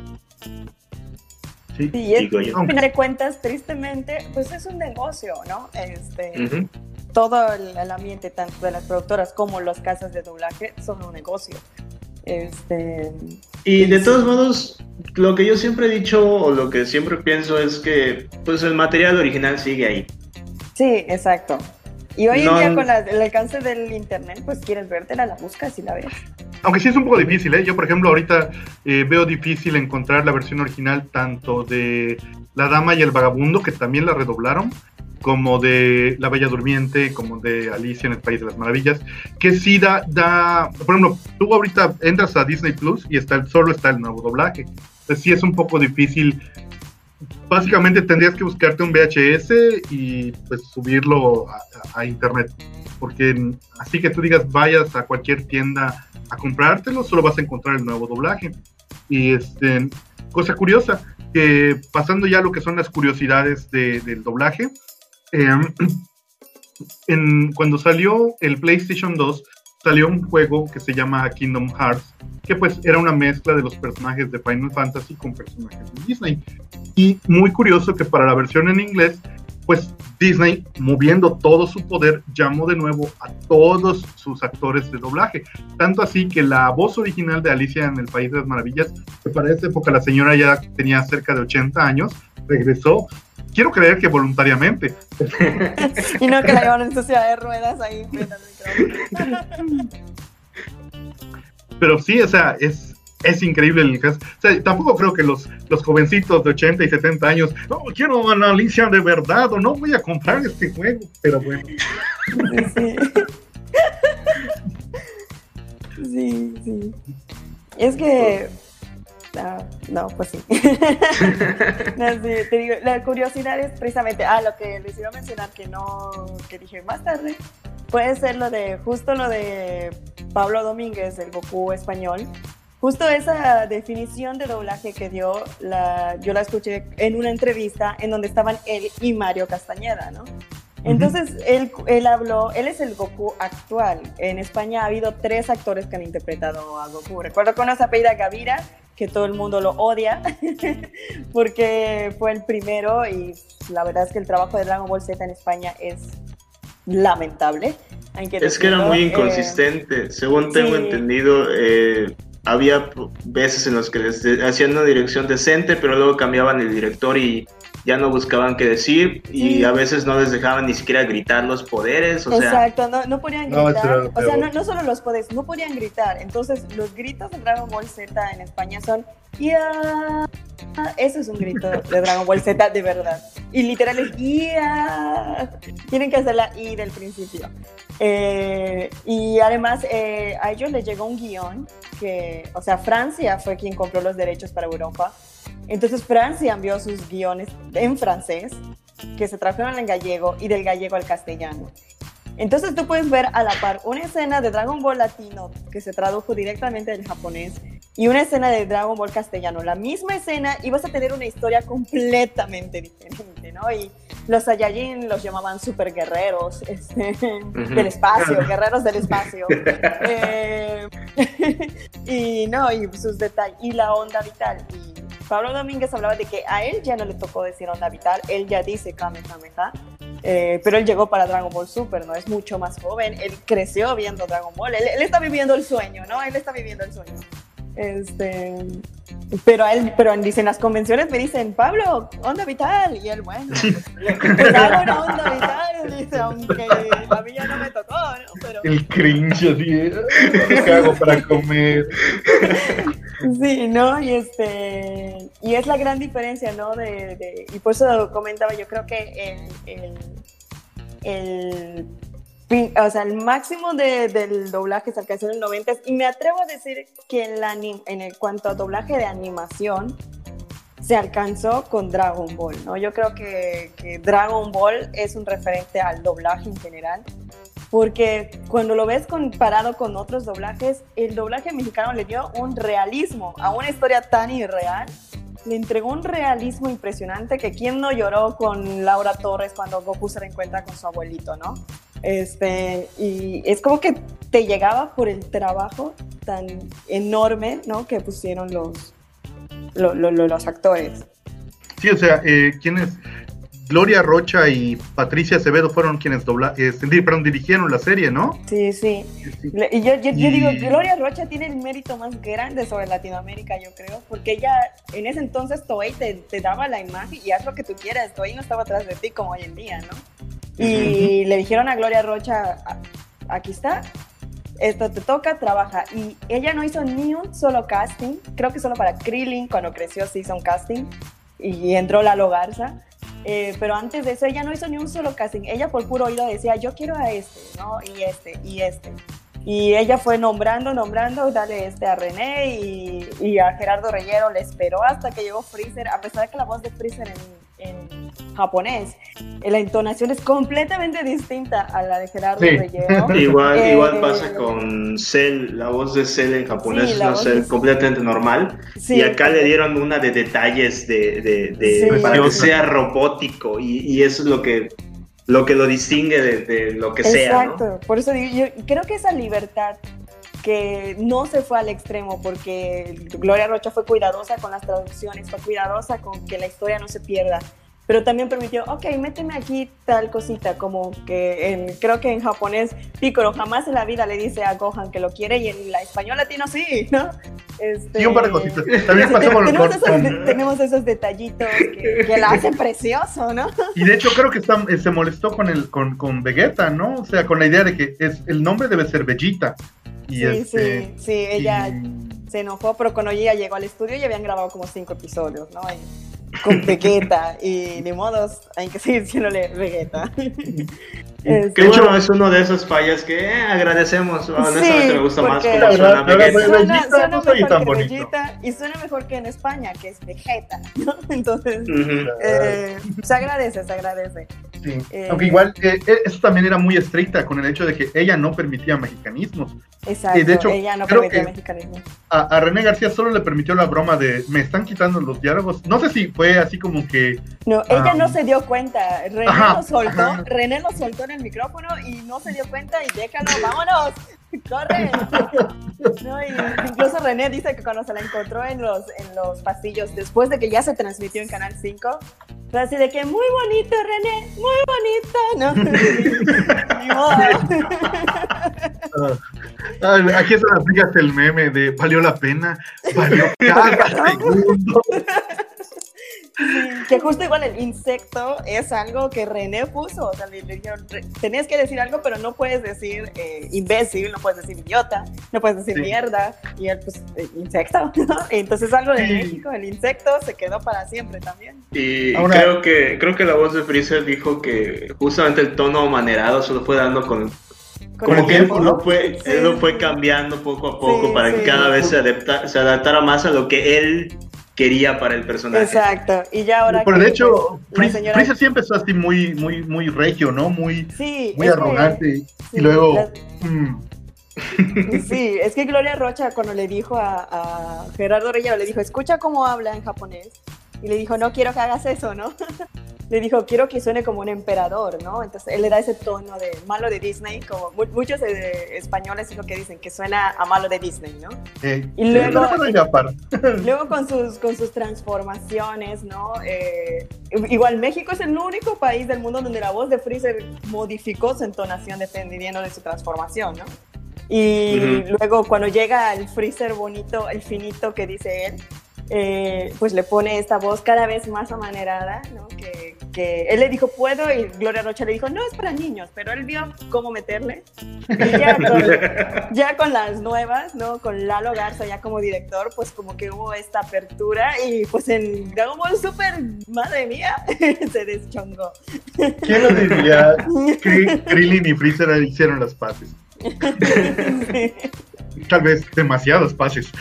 Sí, y es, a final de cuentas, tristemente, pues es un negocio, ¿no? Este, Todo el, ambiente, tanto de las productoras como las casas de doblaje, son un negocio. Este, y de todos modos, lo que yo siempre he dicho o lo que siempre pienso es que pues el material original sigue ahí. Sí, exacto. Y hoy en día con el alcance del internet, pues quieres vértela, la buscas y la ves. Aunque sí es un poco difícil, ¿eh? Yo, por ejemplo, ahorita eh, veo difícil encontrar la versión original tanto de La Dama y el Vagabundo, que también la redoblaron, como de La Bella Durmiente, como de Alicia en el País de las Maravillas, que sí da, da por ejemplo, tú ahorita entras a Disney Plus y está solo está el nuevo doblaje. Entonces sí es un poco difícil. Básicamente tendrías que buscarte un VHS y pues subirlo a, internet. Porque así que tú digas vayas a cualquier tienda a comprártelo, solo vas a encontrar el nuevo doblaje. Y este, cosa curiosa, que pasando ya lo que son las curiosidades del doblaje, Em, en, cuando salió el PlayStation 2, salió un juego que se llama Kingdom Hearts, que pues era una mezcla de los personajes de Final Fantasy con personajes de Disney. Y muy curioso que para la versión en inglés, pues Disney, moviendo todo su poder, llamó de nuevo a todos sus actores de doblaje. Tanto así que la voz original de Alicia en el País de las Maravillas, que para esa época la señora ya tenía cerca de 80 años, regresó quiero creer que voluntariamente. y no que la llevaron en su silla de ruedas ahí. Pero sí, o sea, es, es increíble el caso. O sea, tampoco creo que los, los jovencitos de 80 y 70 años, no, quiero analizar de verdad o no voy a comprar este juego, pero bueno. Sí, sí. sí. Es que Ah, no, pues sí. te digo, la curiosidad es precisamente, ah, lo que les iba a mencionar que no, que dije más tarde, puede ser lo de, justo lo de Pablo Domínguez, el Goku español. Justo esa definición de doblaje que dio, la, yo la escuché en una entrevista en donde estaban él y Mario Castañeda, ¿no? Entonces, él, él habló, él es el Goku actual. En España ha habido tres actores que han interpretado a Goku. Recuerdo con esa apellida Gavira, que todo el mundo lo odia, porque fue el primero y la verdad es que el trabajo de Dragon Ball Z en España es lamentable. es que era muy eh, inconsistente. Según tengo entendido, eh, había veces en los que les hacían una dirección decente, pero luego cambiaban el director y ya no buscaban qué decir y a veces no les dejaban ni siquiera gritar los poderes. O Exacto, no, no podían gritar. o sea, no, no, solo los poderes, no podían gritar. Entonces, los gritos de Dragon Ball Z en España son ¡Ya! Eso es un grito de Dragon Ball Z de verdad. Y literal es ¡Ya! Tienen que hacer la I del principio. Eh, y además eh, a ellos les llegó un guion que, o sea, Francia fue quien compró los derechos para Europa entonces Francia envió sus guiones en francés, que se tradujeron en gallego y del gallego al castellano. Entonces tú puedes ver a la par una escena de Dragon Ball latino que se tradujo directamente del japonés y una escena de Dragon Ball castellano. La misma escena y vas a tener una historia completamente diferente, ¿no? Y los Saiyajin los llamaban super guerreros este, del espacio, guerreros del espacio. Eh, y no, y sus detalles, y la onda vital. Y Pablo Domínguez hablaba de que a él ya no le tocó decir onda vital, él ya dice Kamehameha, eh, pero él llegó para Dragon Ball Super, ¿no? Es mucho más joven, él creció viendo Dragon Ball, él, está viviendo el sueño, ¿no? Él está viviendo el sueño. Este, pero él, pero en las convenciones me dicen, Pablo, onda vital, y él, bueno, pues, pues hago una onda vital, dice, aunque a mí ya no me tocó, ¿no? Pero... El cringe así, ¿qué hago para comer? Sí, ¿no? Y este y es la gran diferencia, ¿no? De, y por eso comentaba, yo creo que el, el, o sea, el máximo del doblaje se alcanzó en el 90 y me atrevo a decir que en, la, en el, cuanto a doblaje de animación se alcanzó con Dragon Ball, ¿no? Yo creo que, que Dragon Ball es un referente al doblaje en general porque cuando lo ves comparado con otros doblajes, el doblaje mexicano le dio un realismo a una historia tan irreal. Le entregó un realismo impresionante que quien no lloró con Laura Torres cuando Goku se reencuentra con su abuelito, ¿no? Este, y es como que te llegaba por el trabajo tan enorme, ¿no? Que pusieron los, los, actores. Sí, o sea, eh, quienes Gloria Rocha y Patricia Acevedo fueron quienes dobla, eh, perdón, dirigieron la serie, ¿no? Sí, sí. Y yo, yo, digo, Gloria Rocha tiene el mérito más grande sobre Latinoamérica, yo creo, porque ella en ese entonces Toei te, te, daba la imagen y haz lo que tú quieras, Toei no estaba atrás de ti como hoy en día, ¿no? Y le dijeron a Gloria Rocha, aquí está, esto te toca, trabaja. Y ella no hizo ni un solo casting, creo que solo para Krillin cuando creció sí hizo un casting y entró la Garza eh, pero antes de eso ella no hizo ni un solo casting. Ella por puro oído decía, yo quiero a este, ¿no? Y este, y este. Y ella fue nombrando, nombrando, dale este a René y, y a Gerardo Reyero le esperó hasta que llegó Freezer, a pesar de que la voz de Freezer en en japonés. La entonación es completamente distinta a la de Gerardo Reyero. Igual, eh, igual pasa con Cell, la voz de Cell en japonés es una Cell completamente normal. Y acá le dieron una de detalles de, de, para que sea robótico y, y, eso es lo que lo que lo distingue de, lo que sea. Exacto, por eso digo, yo creo que esa libertad que no se fue al extremo porque Gloria Rocha fue cuidadosa con las traducciones, fue cuidadosa con que la historia no se pierda, pero también permitió, ok, méteme aquí tal cosita, como que en, creo que en japonés Piccolo jamás en la vida le dice a Gohan que lo quiere y en la español latino sí, ¿no? Este, sí, un par de cositas. También tenemos, esos, tenemos esos detallitos que, que la hacen precioso, ¿no? Y de hecho creo que está, se molestó con, el, con, con Vegeta, ¿no? O sea, con la idea de que es, el nombre debe ser Vegeta sí, este, sí, sí, ella se enojó, pero cuando ella llegó al estudio ya habían grabado como cinco episodios, ¿no? Con Vegeta y de modos hay que seguir diciéndole Vegeta. Este, que hecho es uno de esos fallas que eh, agradecemos. Honestamente me gusta más como suena. Suena, suena mejor que Vegeta y suena mejor que en España, que es Vegeta, ¿no? Entonces, eh, se agradece, se agradece. Sí. Eh, Aunque igual, eso también era muy estricta con el hecho de que ella no permitía mexicanismos. Exacto, de hecho, ella no permitía mexicanismos. A, a René García solo le permitió la broma de me están quitando los diálogos. No sé si fue así como que. No, ella no se dio cuenta. René lo soltó, René lo soltó en el micrófono y no se dio cuenta y déjalo, vámonos, corre. incluso René dice que cuando se la encontró en los, en los pasillos, después de que ya se transmitió en Canal 5, fue así de que muy bonito, René, muy bonito, ¿no? Ah, aquí se aplica el meme de valió la pena, valió cada segundo que justo igual el insecto es algo que René puso, o sea, le, dijeron, tenías que decir algo, pero no puedes decir eh, imbécil, no puedes decir idiota, no puedes decir mierda, y él pues, eh, insecto, ¿no? Entonces algo de México, el insecto se quedó para siempre también. Y creo, que, creo que la voz de Freezer dijo que justamente el tono manerado solo fue dando con como que él lo, fue, él lo fue cambiando poco a poco para que cada vez se, adapta, se adaptara más a lo que él quería para el personaje. Exacto. Y ya ahora. Pero de hecho, pues, está así muy, muy, muy regio, ¿no? Muy, muy arrogante. y luego. Mm. Sí, es que Gloria Rocha cuando le dijo a, a Gerardo Reyero, le dijo, escucha cómo habla en japonés. Y le dijo, no quiero que hagas eso, ¿no? le dijo, quiero que suene como un emperador, ¿no? Entonces él le da ese tono de malo de Disney, como muchos españoles es lo que dicen, que suena a malo de Disney, ¿no? y luego, luego con sus, con sus transformaciones, ¿no? Eh, igual México es el único país del mundo donde la voz de Freezer modificó su entonación dependiendo de su transformación, ¿no? Y luego cuando llega el Freezer bonito, el finito que dice él, eh, pues le pone esta voz cada vez más amanerada, ¿no? Que, que, él le dijo puedo y Gloria Rocha le dijo no es para niños, pero él vio cómo meterle. Y ya con, ya con las nuevas, ¿no? Con Lalo Garza ya como director, pues como que hubo esta apertura y pues en Dragon Ball Super, madre mía, se deschongó. ¿Quién lo diría? Krillin y Freezer hicieron las paces. sí tal vez demasiados pases.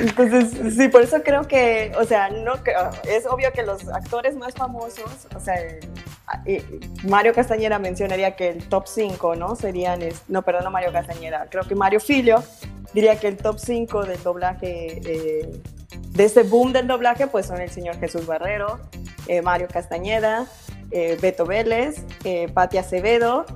Entonces, sí, por eso creo que, o sea, no es obvio que los actores más famosos, o sea, Mario Castañera mencionaría que el top 5, ¿no? Serían, no, perdón, Mario Castañera, creo que Mario Filio diría que el top 5 del doblaje, eh, de este boom del doblaje, pues son el señor Jesús Barrero, eh, Mario Castañeda, eh, Beto Vélez, Pati Acevedo,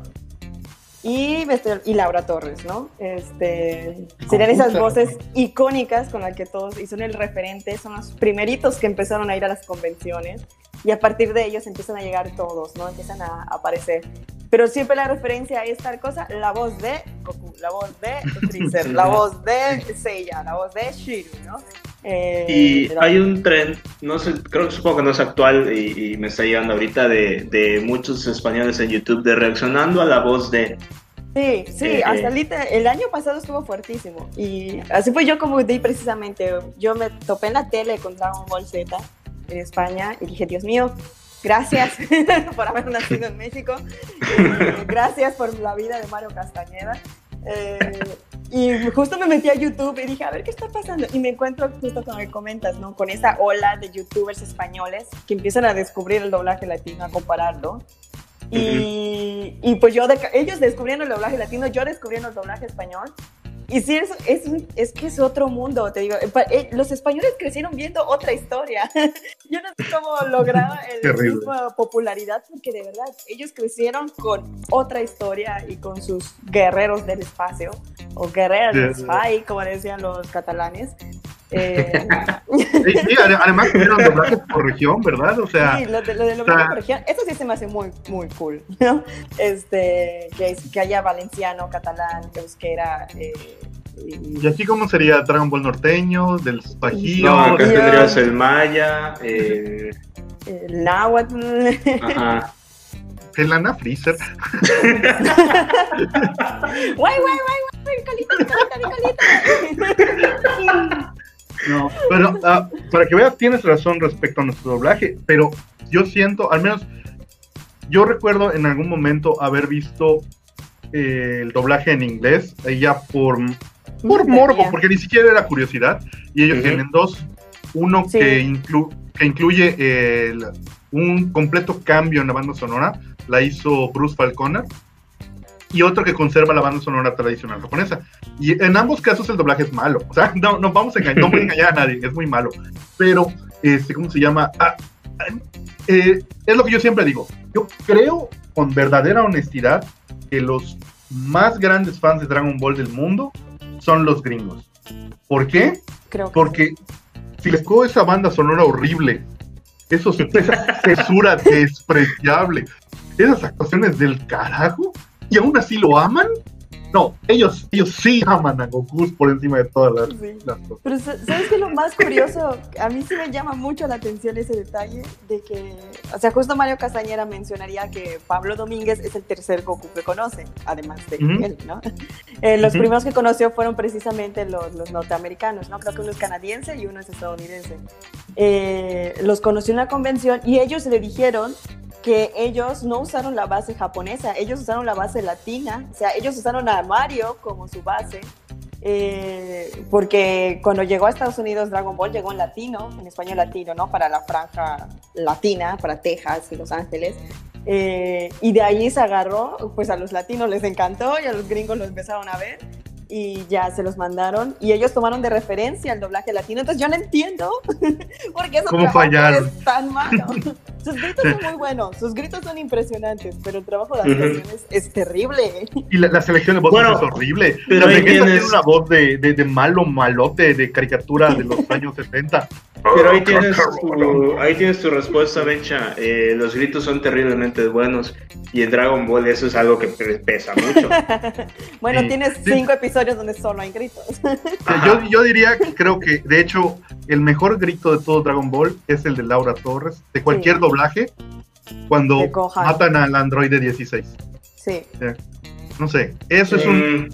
y, y Laura Torres, ¿no? Este, serían esas voces icónicas con las que todos, y son el referente, son los primeritos que empezaron a ir a las convenciones, y a partir de ellos empiezan a llegar todos, ¿no? Empiezan a aparecer. Pero siempre la referencia es tal cosa, la voz de Goku, la voz de Freezer, la voz de Seiya, la voz de Shiru, ¿no? Eh, y hay un tren, no sé, creo que supongo que no es actual y, me está llegando ahorita de, de, muchos españoles en YouTube de reaccionando a la voz de. Sí, sí, eh, hasta eh. el año pasado estuvo fuertísimo y así fue yo como di precisamente, yo me topé en la tele con Dragon Ball Z en España y dije, Dios mío, gracias por haber nacido en México, gracias por la vida de Mario Castañeda. Y justo me metí a YouTube y dije, a ver qué está pasando. Y me encuentro justo con lo que comentas, ¿no? Con esa ola de youtubers españoles que empiezan a descubrir el doblaje latino, a compararlo. Y, y pues yo, ellos descubriendo el doblaje latino, yo descubriendo el doblaje español. Y sí, es, es, es, que es otro mundo, te digo. Eh, los españoles crecieron viendo otra historia. Yo no sé cómo lograba la misma popularidad, porque de verdad, ellos crecieron con otra historia y con sus guerreros del espacio, o guerreros del spy, como decían los catalanes. Eh, sí, además tuvieron doblajes por región, ¿verdad? O sea, sí, lo de, lo de doblaje por región, eso sí se me hace muy, muy cool, ¿no? Este, que, que haya valenciano, catalán, euskera. Eh, y... así como sería Dragon Ball norteño, del Bajío? No, acá tendrías el maya, eh... el náhuatl. Ajá. El Ana Freezer. guay, guay, guay, guay, colita, colita, colita. No, pero ah, para que veas, tienes razón respecto a nuestro doblaje, pero yo siento, al menos, yo recuerdo en algún momento haber visto eh, el doblaje en inglés, ya por, por morbo, porque ni siquiera era curiosidad, y ellos tienen dos, uno que, que incluye un completo cambio en la banda sonora, la hizo Bruce Falconer, y otro que conserva la banda sonora tradicional japonesa. Y en ambos casos el doblaje es malo. O sea, no, no vamos a engañar, no voy a engañar a nadie, es muy malo. Pero, este, ¿cómo se llama? Ah, eh, es lo que yo siempre digo. Yo creo con verdadera honestidad que los más grandes fans de Dragon Ball del mundo son los gringos. ¿Por qué? Creo Porque si les cojo esa banda sonora horrible, esos, esa cesura despreciable, esas actuaciones del carajo, y aún así lo aman, no, ellos, ellos sí aman a Goku por encima de todas las, cosas. Pero ¿sabes qué? Lo más curioso, a mí sí me llama mucho la atención ese detalle de que, o sea, justo Mario Castañera mencionaría que Pablo Domínguez es el tercer Goku que conoce, además de él, ¿no? Eh, los primeros que conoció fueron precisamente los, los, norteamericanos, ¿no? Creo que uno es canadiense y uno es estadounidense. Eh, los conoció en la convención y ellos le dijeron que ellos no usaron la base japonesa, ellos usaron la base latina, o sea, ellos usaron a Mario como su base, eh, porque cuando llegó a Estados Unidos Dragon Ball llegó en latino, en español latino, ¿no? Para la franja latina, para Texas y Los Ángeles. Eh, y de ahí se agarró, pues a los latinos les encantó y a los gringos lo empezaron a ver y ya se los mandaron y ellos tomaron de referencia el doblaje latino. Entonces yo no entiendo por qué ¿Cómo fallaron? es tan malo. Sus gritos son muy buenos, sus gritos son impresionantes, pero el trabajo de actuación es, terrible. Y la, selección de voces es horrible. Pero ahí tienes una voz de, de, de, malo, malote, de caricatura de los años 70. Pero ahí tienes tu, ahí tienes tu respuesta, Bencha. Eh, los gritos son terriblemente buenos y en Dragon Ball eso es algo que pesa mucho. bueno, tienes cinco episodios donde solo hay gritos. yo, yo diría, creo que de hecho el mejor grito de todo Dragon Ball es el de Laura Torres, de cualquier doblaje, cuando matan al androide 16. Sí. No sé, eso es un, mm.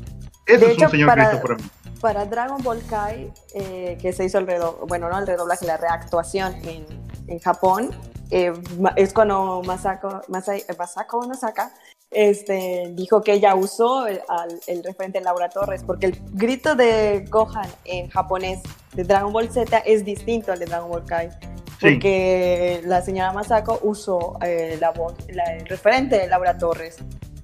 eso es un señor grito para mí para Dragon Ball Kai, eh, que se hizo el redoblaje, bueno, no el redoblaje, la reactuación en, en Japón, eh, es cuando Masako, Masako Masaka este, dijo que ella usó el, el, referente Laura Torres, porque el grito de Gohan en japonés de Dragon Ball Z es distinto al de Dragon Ball Kai. Porque la señora Masako usó eh, la voz, el referente de Laura Torres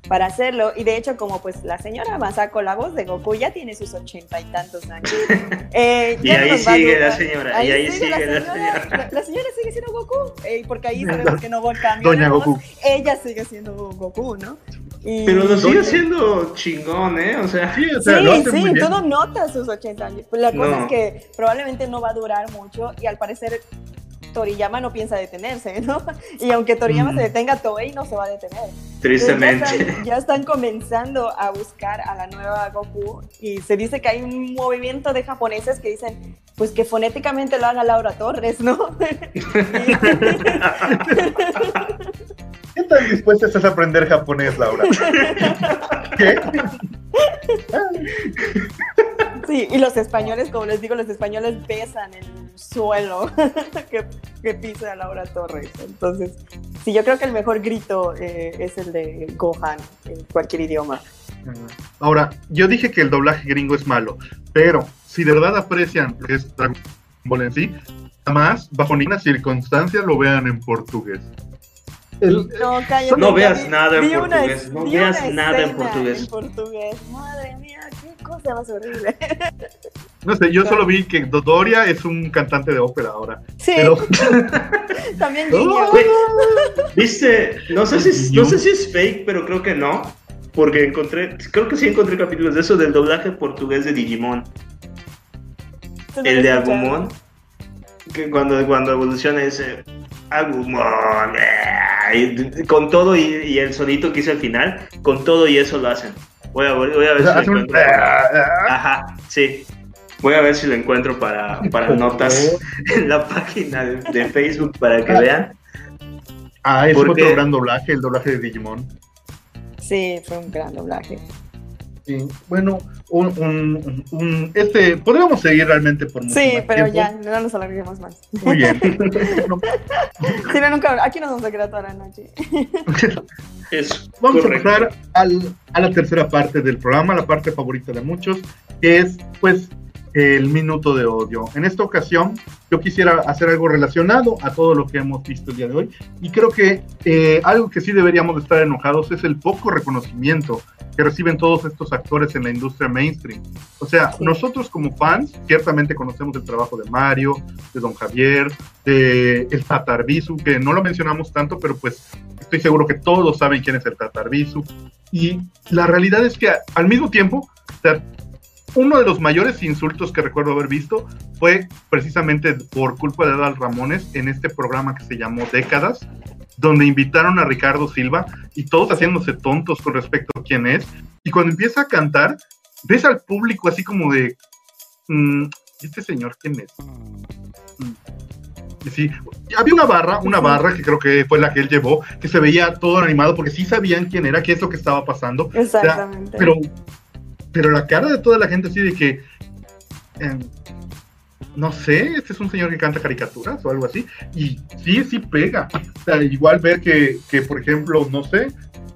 para hacerlo. Y de hecho, como pues la señora Masako, la voz de Goku, ya tiene sus ochenta y tantos años. Eh, y ahí sigue la señora. y ahí sigue, la, señora, la, señora. sigue siendo Goku. Eh, porque ahí sabemos que no hubo cambio. Doña Goku. Ella sigue siendo Goku, ¿no? Pero lo sigue siendo chingón, ¿eh? O sea, sí, o sea, sí, sí tú no notas sus 80 años. Pues la cosa es que probablemente no va a durar mucho y al parecer Toriyama no piensa detenerse, ¿no? Y aunque Toriyama se detenga, Toei no se va a detener. Tristemente. Ya están, comenzando a buscar a la nueva Goku y se dice que hay un movimiento de japoneses que dicen, pues que fonéticamente lo haga Laura Torres, ¿no? ¿Qué tan dispuesta estás a aprender japonés, Laura? ¿Qué? Sí, y los españoles, como les digo, los españoles besan el suelo que, que pisa Laura Torres. Entonces, sí, yo creo que el mejor grito eh, es el de Gohan en cualquier idioma. Ahora, yo dije que el doblaje gringo es malo, pero si de verdad aprecian lo que es Dragon Ball en sí, jamás, bajo ninguna circunstancia, lo vean en portugués. no, veas nada en portugués. no veas nada en portugués. En portugués. Madre mía, cosa más horrible. No sé, yo solo vi que Dodoria es un cantante de ópera ahora. Sí. También Viste, no sé, si, no sé si es fake, pero creo que no. Porque encontré, creo que sí encontré capítulos de eso del doblaje portugués de Digimon. El de Agumon. Que cuando, cuando evoluciona ese Agumon. Eh, con todo y, el sonito que hice al final, con todo y eso lo hacen. Voy a, voy a ver si lo encuentro. Ajá, sí. Voy a ver si lo encuentro para, para notas en la página de, Facebook para que vean. Ah, es otro gran doblaje, el doblaje de Digimon. Sí, fue un gran doblaje. Sí, bueno, un, un, un, este, podríamos seguir realmente por mucho Sí, pero ya, no nos alarguemos más. Muy bien. sí, no, nunca, aquí nos vamos a quedar toda la noche. Eso, vamos a pasar al, a la tercera parte del programa, la parte favorita de muchos, que es, pues, el minuto de odio. En esta ocasión yo quisiera hacer algo relacionado a todo lo que hemos visto el día de hoy y creo que eh, algo que sí deberíamos estar enojados es el poco reconocimiento que reciben todos estos actores en la industria mainstream. O sea, nosotros como fans ciertamente conocemos el trabajo de Mario, de Don Javier, de el Tatarbisu, que no lo mencionamos tanto, pero pues estoy seguro que todos saben quién es el Tatarbisu. Y la realidad es que al mismo tiempo, uno de los mayores insultos que recuerdo haber visto fue precisamente por culpa de Adal Ramones en este programa que se llamó Décadas, donde invitaron a Ricardo Silva y todos haciéndose tontos con respecto a quién es. Y cuando empieza a cantar, ves al público así como de, mm, ¿este señor quién es? Mm. Sí, había una barra, una barra que creo que fue la que él llevó, que se veía todo animado porque sí sabían quién era, qué es lo que estaba pasando. Exactamente. pero, pero la cara de toda la gente así de que, em, no sé, este es un señor que canta caricaturas o algo así, y sí, sí pega. O sea, igual ver que, que por ejemplo, no sé,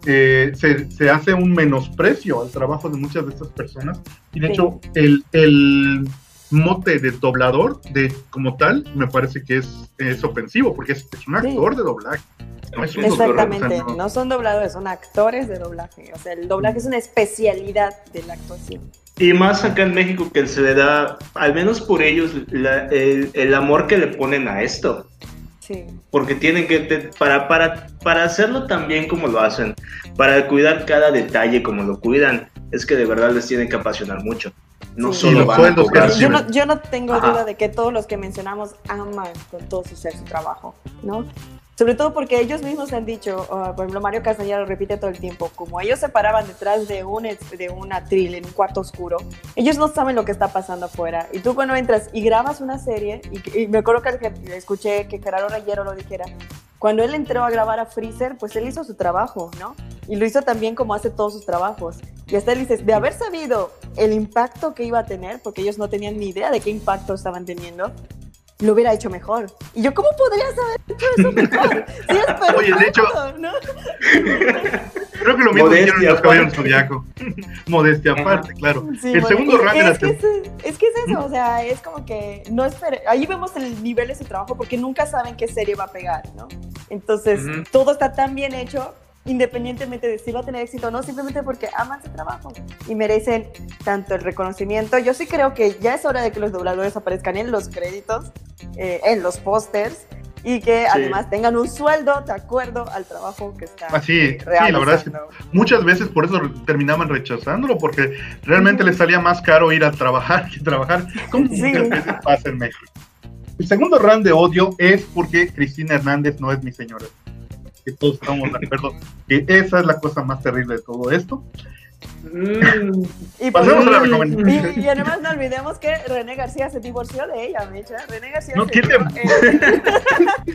eh, se, se, hace un menosprecio al trabajo de muchas de estas personas, y de hecho, el, el mote de doblador de como tal me parece que es, es ofensivo porque es, un actor de doblaje. No es un Exactamente, no... son dobladores, son actores de doblaje. O sea, el doblaje es una especialidad de la actuación. Y más acá en México que se le da, al menos por ellos, el, el, amor que le ponen a esto. Sí. Porque tienen que, para, para, para hacerlo tan bien como lo hacen, para cuidar cada detalle como lo cuidan, es que de verdad les tienen que apasionar mucho. No solo van yo, no, yo no tengo duda de que todos los que mencionamos aman con todo su ser su trabajo, ¿no? Sobre todo porque ellos mismos han dicho, uh, por ejemplo, Mario Castañeda lo repite todo el tiempo, como ellos se paraban detrás de un, de un atril en un cuarto oscuro, ellos no saben lo que está pasando afuera. Y tú cuando entras y grabas una serie, y, me acuerdo que escuché que Gerardo Rayero lo dijera, cuando él entró a grabar a Freezer, pues él hizo su trabajo, ¿no? Y lo hizo también como hace todos sus trabajos. Y hasta él dice, de haber sabido el impacto que iba a tener, porque ellos no tenían ni idea de qué impacto estaban teniendo, lo hubiera hecho mejor. Y yo, ¿cómo podría saber hecho eso mejor? Sí, es perfecto, Oye, de hecho, ¿no? creo que lo mismo hicieron los caballeros zodiaco. Modestia aparte, claro. el segundo round es, que es, es, que es eso, o sea, es como que no espere. Ahí vemos el nivel de su trabajo porque nunca saben qué serie va a pegar, ¿no? Entonces, todo está tan bien hecho independientemente de si va a tener éxito o no, simplemente porque aman su trabajo y merecen tanto el reconocimiento. Yo sí creo que ya es hora de que los dobladores aparezcan en los créditos, eh, en los pósters y que además tengan un sueldo de acuerdo al trabajo que están Así, sí, la verdad es que muchas veces por eso terminaban rechazándolo, porque realmente les salía más caro ir a trabajar que trabajar, como muchas veces pasa en México. El segundo round de odio es porque Cristina Hernández no es mi señora que todos estamos de acuerdo que esa es la cosa más terrible de todo esto. Mm. Y, Pasemos a la recomendación. Y, además no olvidemos que René García se divorció de ella, Mecha. René García no, ¿qué,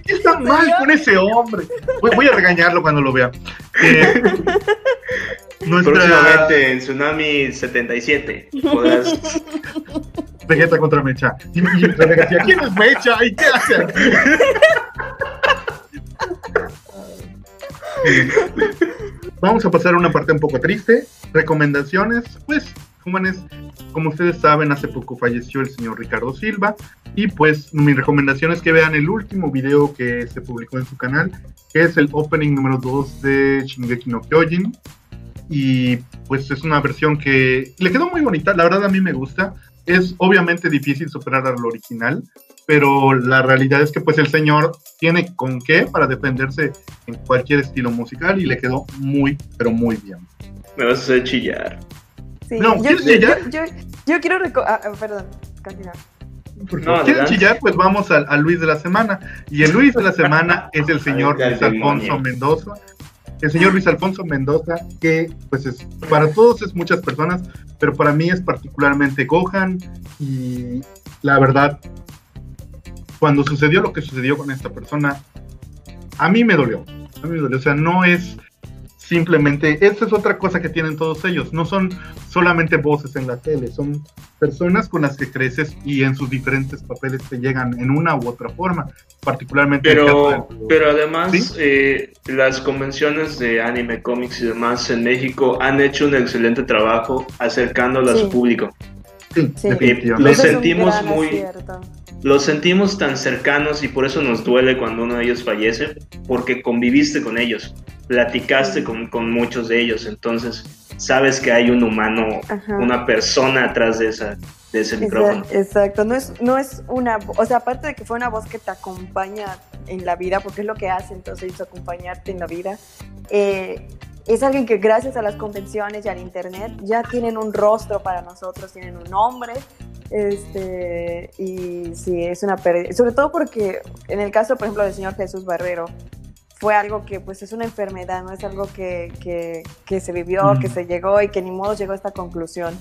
¿Qué está mal con ese hombre? Voy, a regañarlo cuando lo vea. Eh, nuestra... Próximamente en Tsunami 77 podrás... Vegeta contra Mecha. Y, René García, ¿quién es Mecha? ¿Y qué hace Vamos a pasar a una parte un poco triste. Recomendaciones, pues, jóvenes, como ustedes saben, hace poco falleció el señor Ricardo Silva. Y pues mi recomendación es que vean el último video que se publicó en su canal, que es el opening número 2 de Shingeki no Kyojin. Y pues es una versión que le quedó muy bonita, la verdad a mí me gusta. Es obviamente difícil superar al original, pero la realidad es que pues el señor tiene con qué para defenderse en cualquier estilo musical y le quedó muy, pero muy bien. Me vas a hacer chillar. no, yo, chillar? Yo, quiero... Ah, ah, perdón, continuar. No, ¿Quieren chillar? Pues vamos a, Luis de la semana. Y el Luis de la semana es el señor Luis Alfonso Mendoza. El señor Luis Alfonso Mendoza, que pues es, para todos es muchas personas, pero para mí es particularmente Gohan. Y la verdad, cuando sucedió lo que sucedió con esta persona, a mí me dolió. A mí me dolió. O sea, no es simplemente, esa es otra cosa que tienen todos ellos. No son solamente voces en la tele, son personas con las que creces y en sus diferentes papeles te llegan en una u otra forma, particularmente. Pero, pero además, eh, las convenciones de anime, cómics y demás en México han hecho un excelente trabajo acercándolo a su público. Sí, Lo sentimos muy los sentimos tan cercanos y por eso nos duele cuando uno de ellos fallece, porque conviviste con ellos, platicaste con, con muchos de ellos, entonces sabes que hay un humano, una persona atrás de, esa, de ese micrófono. Exacto, no es, no es una, o sea, aparte de que fue una voz que te acompaña en la vida, porque es lo que hace entonces acompañarte en la vida, eh, es alguien que gracias a las convenciones y al internet ya tienen un rostro para nosotros, tienen un nombre, este, y sí, es una pérdida. Sobre todo porque en el caso, por ejemplo, del señor Jesús Barrero, fue algo que pues es una enfermedad, no es algo que, que, que se vivió, que se llegó y que ni modo llegó a esta conclusión.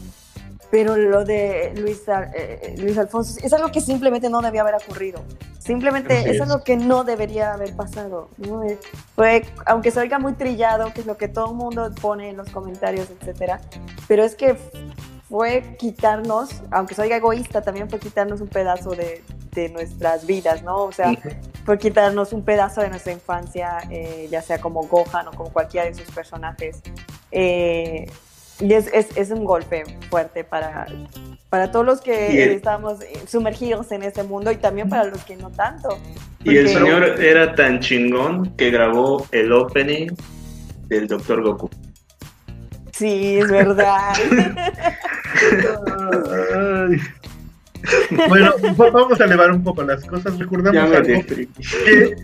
Pero lo de Luis, eh, Luis Alfonso es algo que simplemente no debía haber ocurrido. Simplemente es, algo que no debería haber pasado. Eh, fue, aunque se oiga muy trillado, que es lo que todo el mundo pone en los comentarios, etcétera, pero es que fue quitarnos, aunque se oiga egoísta, también fue quitarnos un pedazo de, de nuestras vidas, ¿no? O sea, fue quitarnos un pedazo de nuestra infancia, eh, ya sea como Gohan o como cualquiera de sus personajes. Eh, y es, es, es, un golpe fuerte para, para todos los que estamos sumergidos en ese mundo y también para los que no tanto. Y el señor era tan chingón que grabó el opening del Doctor Goku. Sí, es verdad. bueno, vamos a elevar un poco las cosas. Recordemos algo que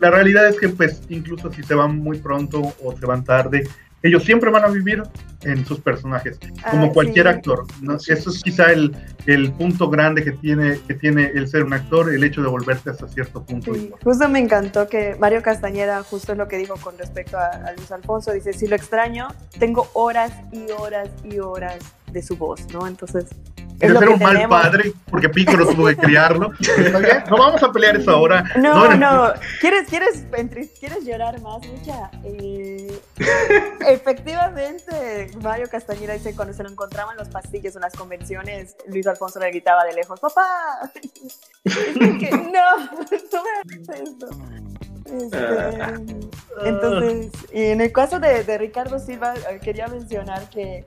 la realidad es que, pues, incluso si se van muy pronto o se van tarde, ellos siempre van a vivir en sus personajes, como cualquier actor. ¿no? Eso es quizá el, el, punto grande que tiene, que tiene el ser un actor, el hecho de volverte hasta cierto punto. justo me encantó que Mario Castañeda, justo es lo que dijo con respecto a, a Luis Alfonso, dice, si lo extraño, tengo horas y horas y horas de su voz, ¿no? Entonces, es ser un mal padre porque Piccolo tuvo que criarlo. No vamos a pelear eso ahora. No, no. ¿Quieres, quieres, ¿Quieres llorar más, Mucha? Eh, efectivamente, Mario Castañeda dice cuando se lo encontraban en los pastillos en las convenciones, Luis Alfonso le gritaba de lejos, ¡Papá! no, no me hagas esto. Este, entonces, y en el caso de, de Ricardo Silva, eh, quería mencionar que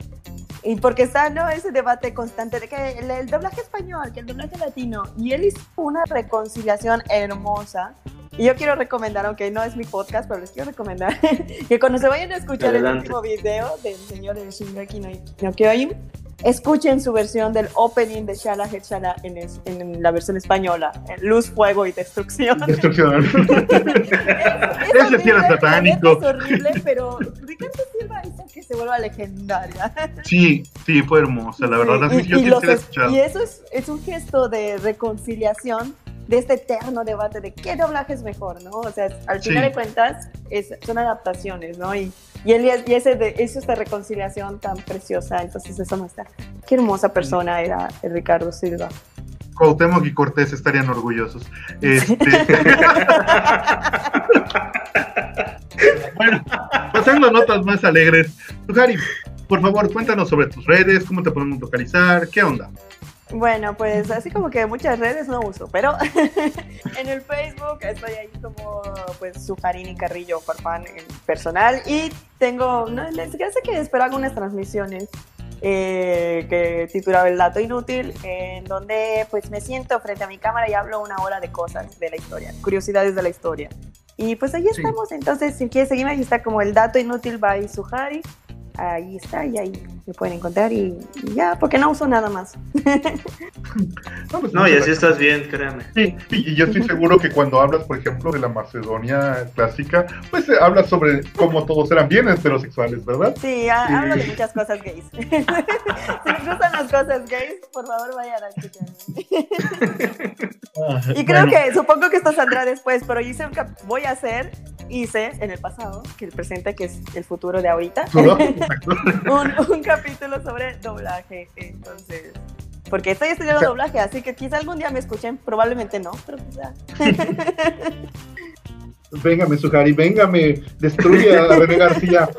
y porque está ¿no? ese debate constante de que el, doblaje español, que el doblaje latino, y él hizo una reconciliación hermosa. Y yo quiero recomendar, aunque no es mi podcast, pero les quiero recomendar que cuando se vayan a escuchar el último video del señor Shingeki no Kyojin, escuchen su versión del opening de Shala Shala en, en la versión española, en Luz, Fuego y Destrucción. Destrucción. Ese sí era satánico. Es horrible, pero Ricardo Silva hizo que se vuelva legendaria. Sí, sí, fue hermosa, la verdad. y, y, eso es, es un gesto de reconciliación de este eterno debate de qué doblaje es mejor, ¿no? O sea, al final de cuentas es, son adaptaciones, ¿no? Y, y, él, y ese de, es esta reconciliación tan preciosa, entonces eso no está. Qué hermosa persona era el Ricardo Silva. Cuauhtémoc y Cortés estarían orgullosos. Este... bueno, pasando a notas más alegres. Tujari, por favor, cuéntanos sobre tus redes, cómo te podemos localizar, qué onda. Bueno, pues así como que muchas redes no uso, pero en el Facebook estoy ahí como pues Sujarini Carrillo por fan personal. Y tengo, no, les sé que espero algunas transmisiones eh, que titulaba El Dato Inútil, en donde pues me siento frente a mi cámara y hablo una hora de cosas de la historia, curiosidades de la historia. Y pues ahí estamos, entonces si quieres seguirme, ahí está como El Dato Inútil by Suhari ahí está y ahí me pueden encontrar y, ya, porque no uso nada más. no, pues, no y así estás bien, créame. Sí, y yo estoy seguro que cuando hablas, por ejemplo, de la Macedonia clásica, pues eh, hablas sobre cómo todos eran bien heterosexuales, ¿verdad? Sí, hablo de muchas cosas gays. si les gustan las cosas gays, por favor vayan a escucharme. Ah, y creo que, supongo que esto saldrá después, pero hice un voy a hacer hice en el pasado, que el presente, que es el futuro de ahorita, un, capítulo sobre doblaje. Entonces, porque estoy estudiando doblaje, así que quizá algún día me escuchen, probablemente no, pero quizá. Véngame, Sujari, véngame, destruye a René García.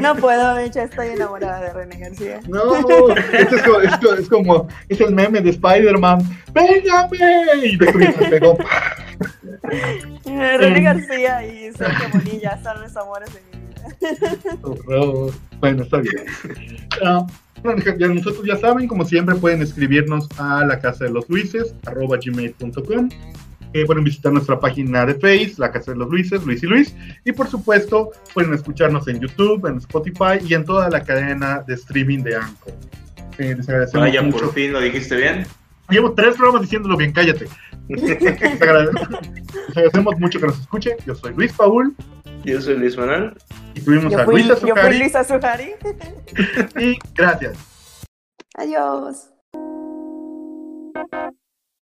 No puedo, de hecho estoy enamorada de René García. No, esto es como, esto es, como, es el meme de Spider-Man. ¡Véngame! Y destruye pegó. René García y Sergio Bonilla son los amores de mi vida. Bueno, está bien. Uh, ya nosotros ya saben, como siempre pueden escribirnos a la casa de los Luises, arroba gmail.com. Pueden visitar nuestra página de Facebook, La Casa de los Luises, Luis y Luis. Y por supuesto, pueden escucharnos en YouTube, en Spotify y en toda la cadena de streaming de Anchor. Eh, les agradecemos Vaya, por fin lo dijiste bien. Llevo tres programas diciéndolo bien, cállate. les, agradecemos, mucho que nos escuchen. Yo soy Luis Paul. Yo soy Luis Manuel. Y tuvimos a Luisa Yo fui Luisa Sujari. y gracias. Adiós.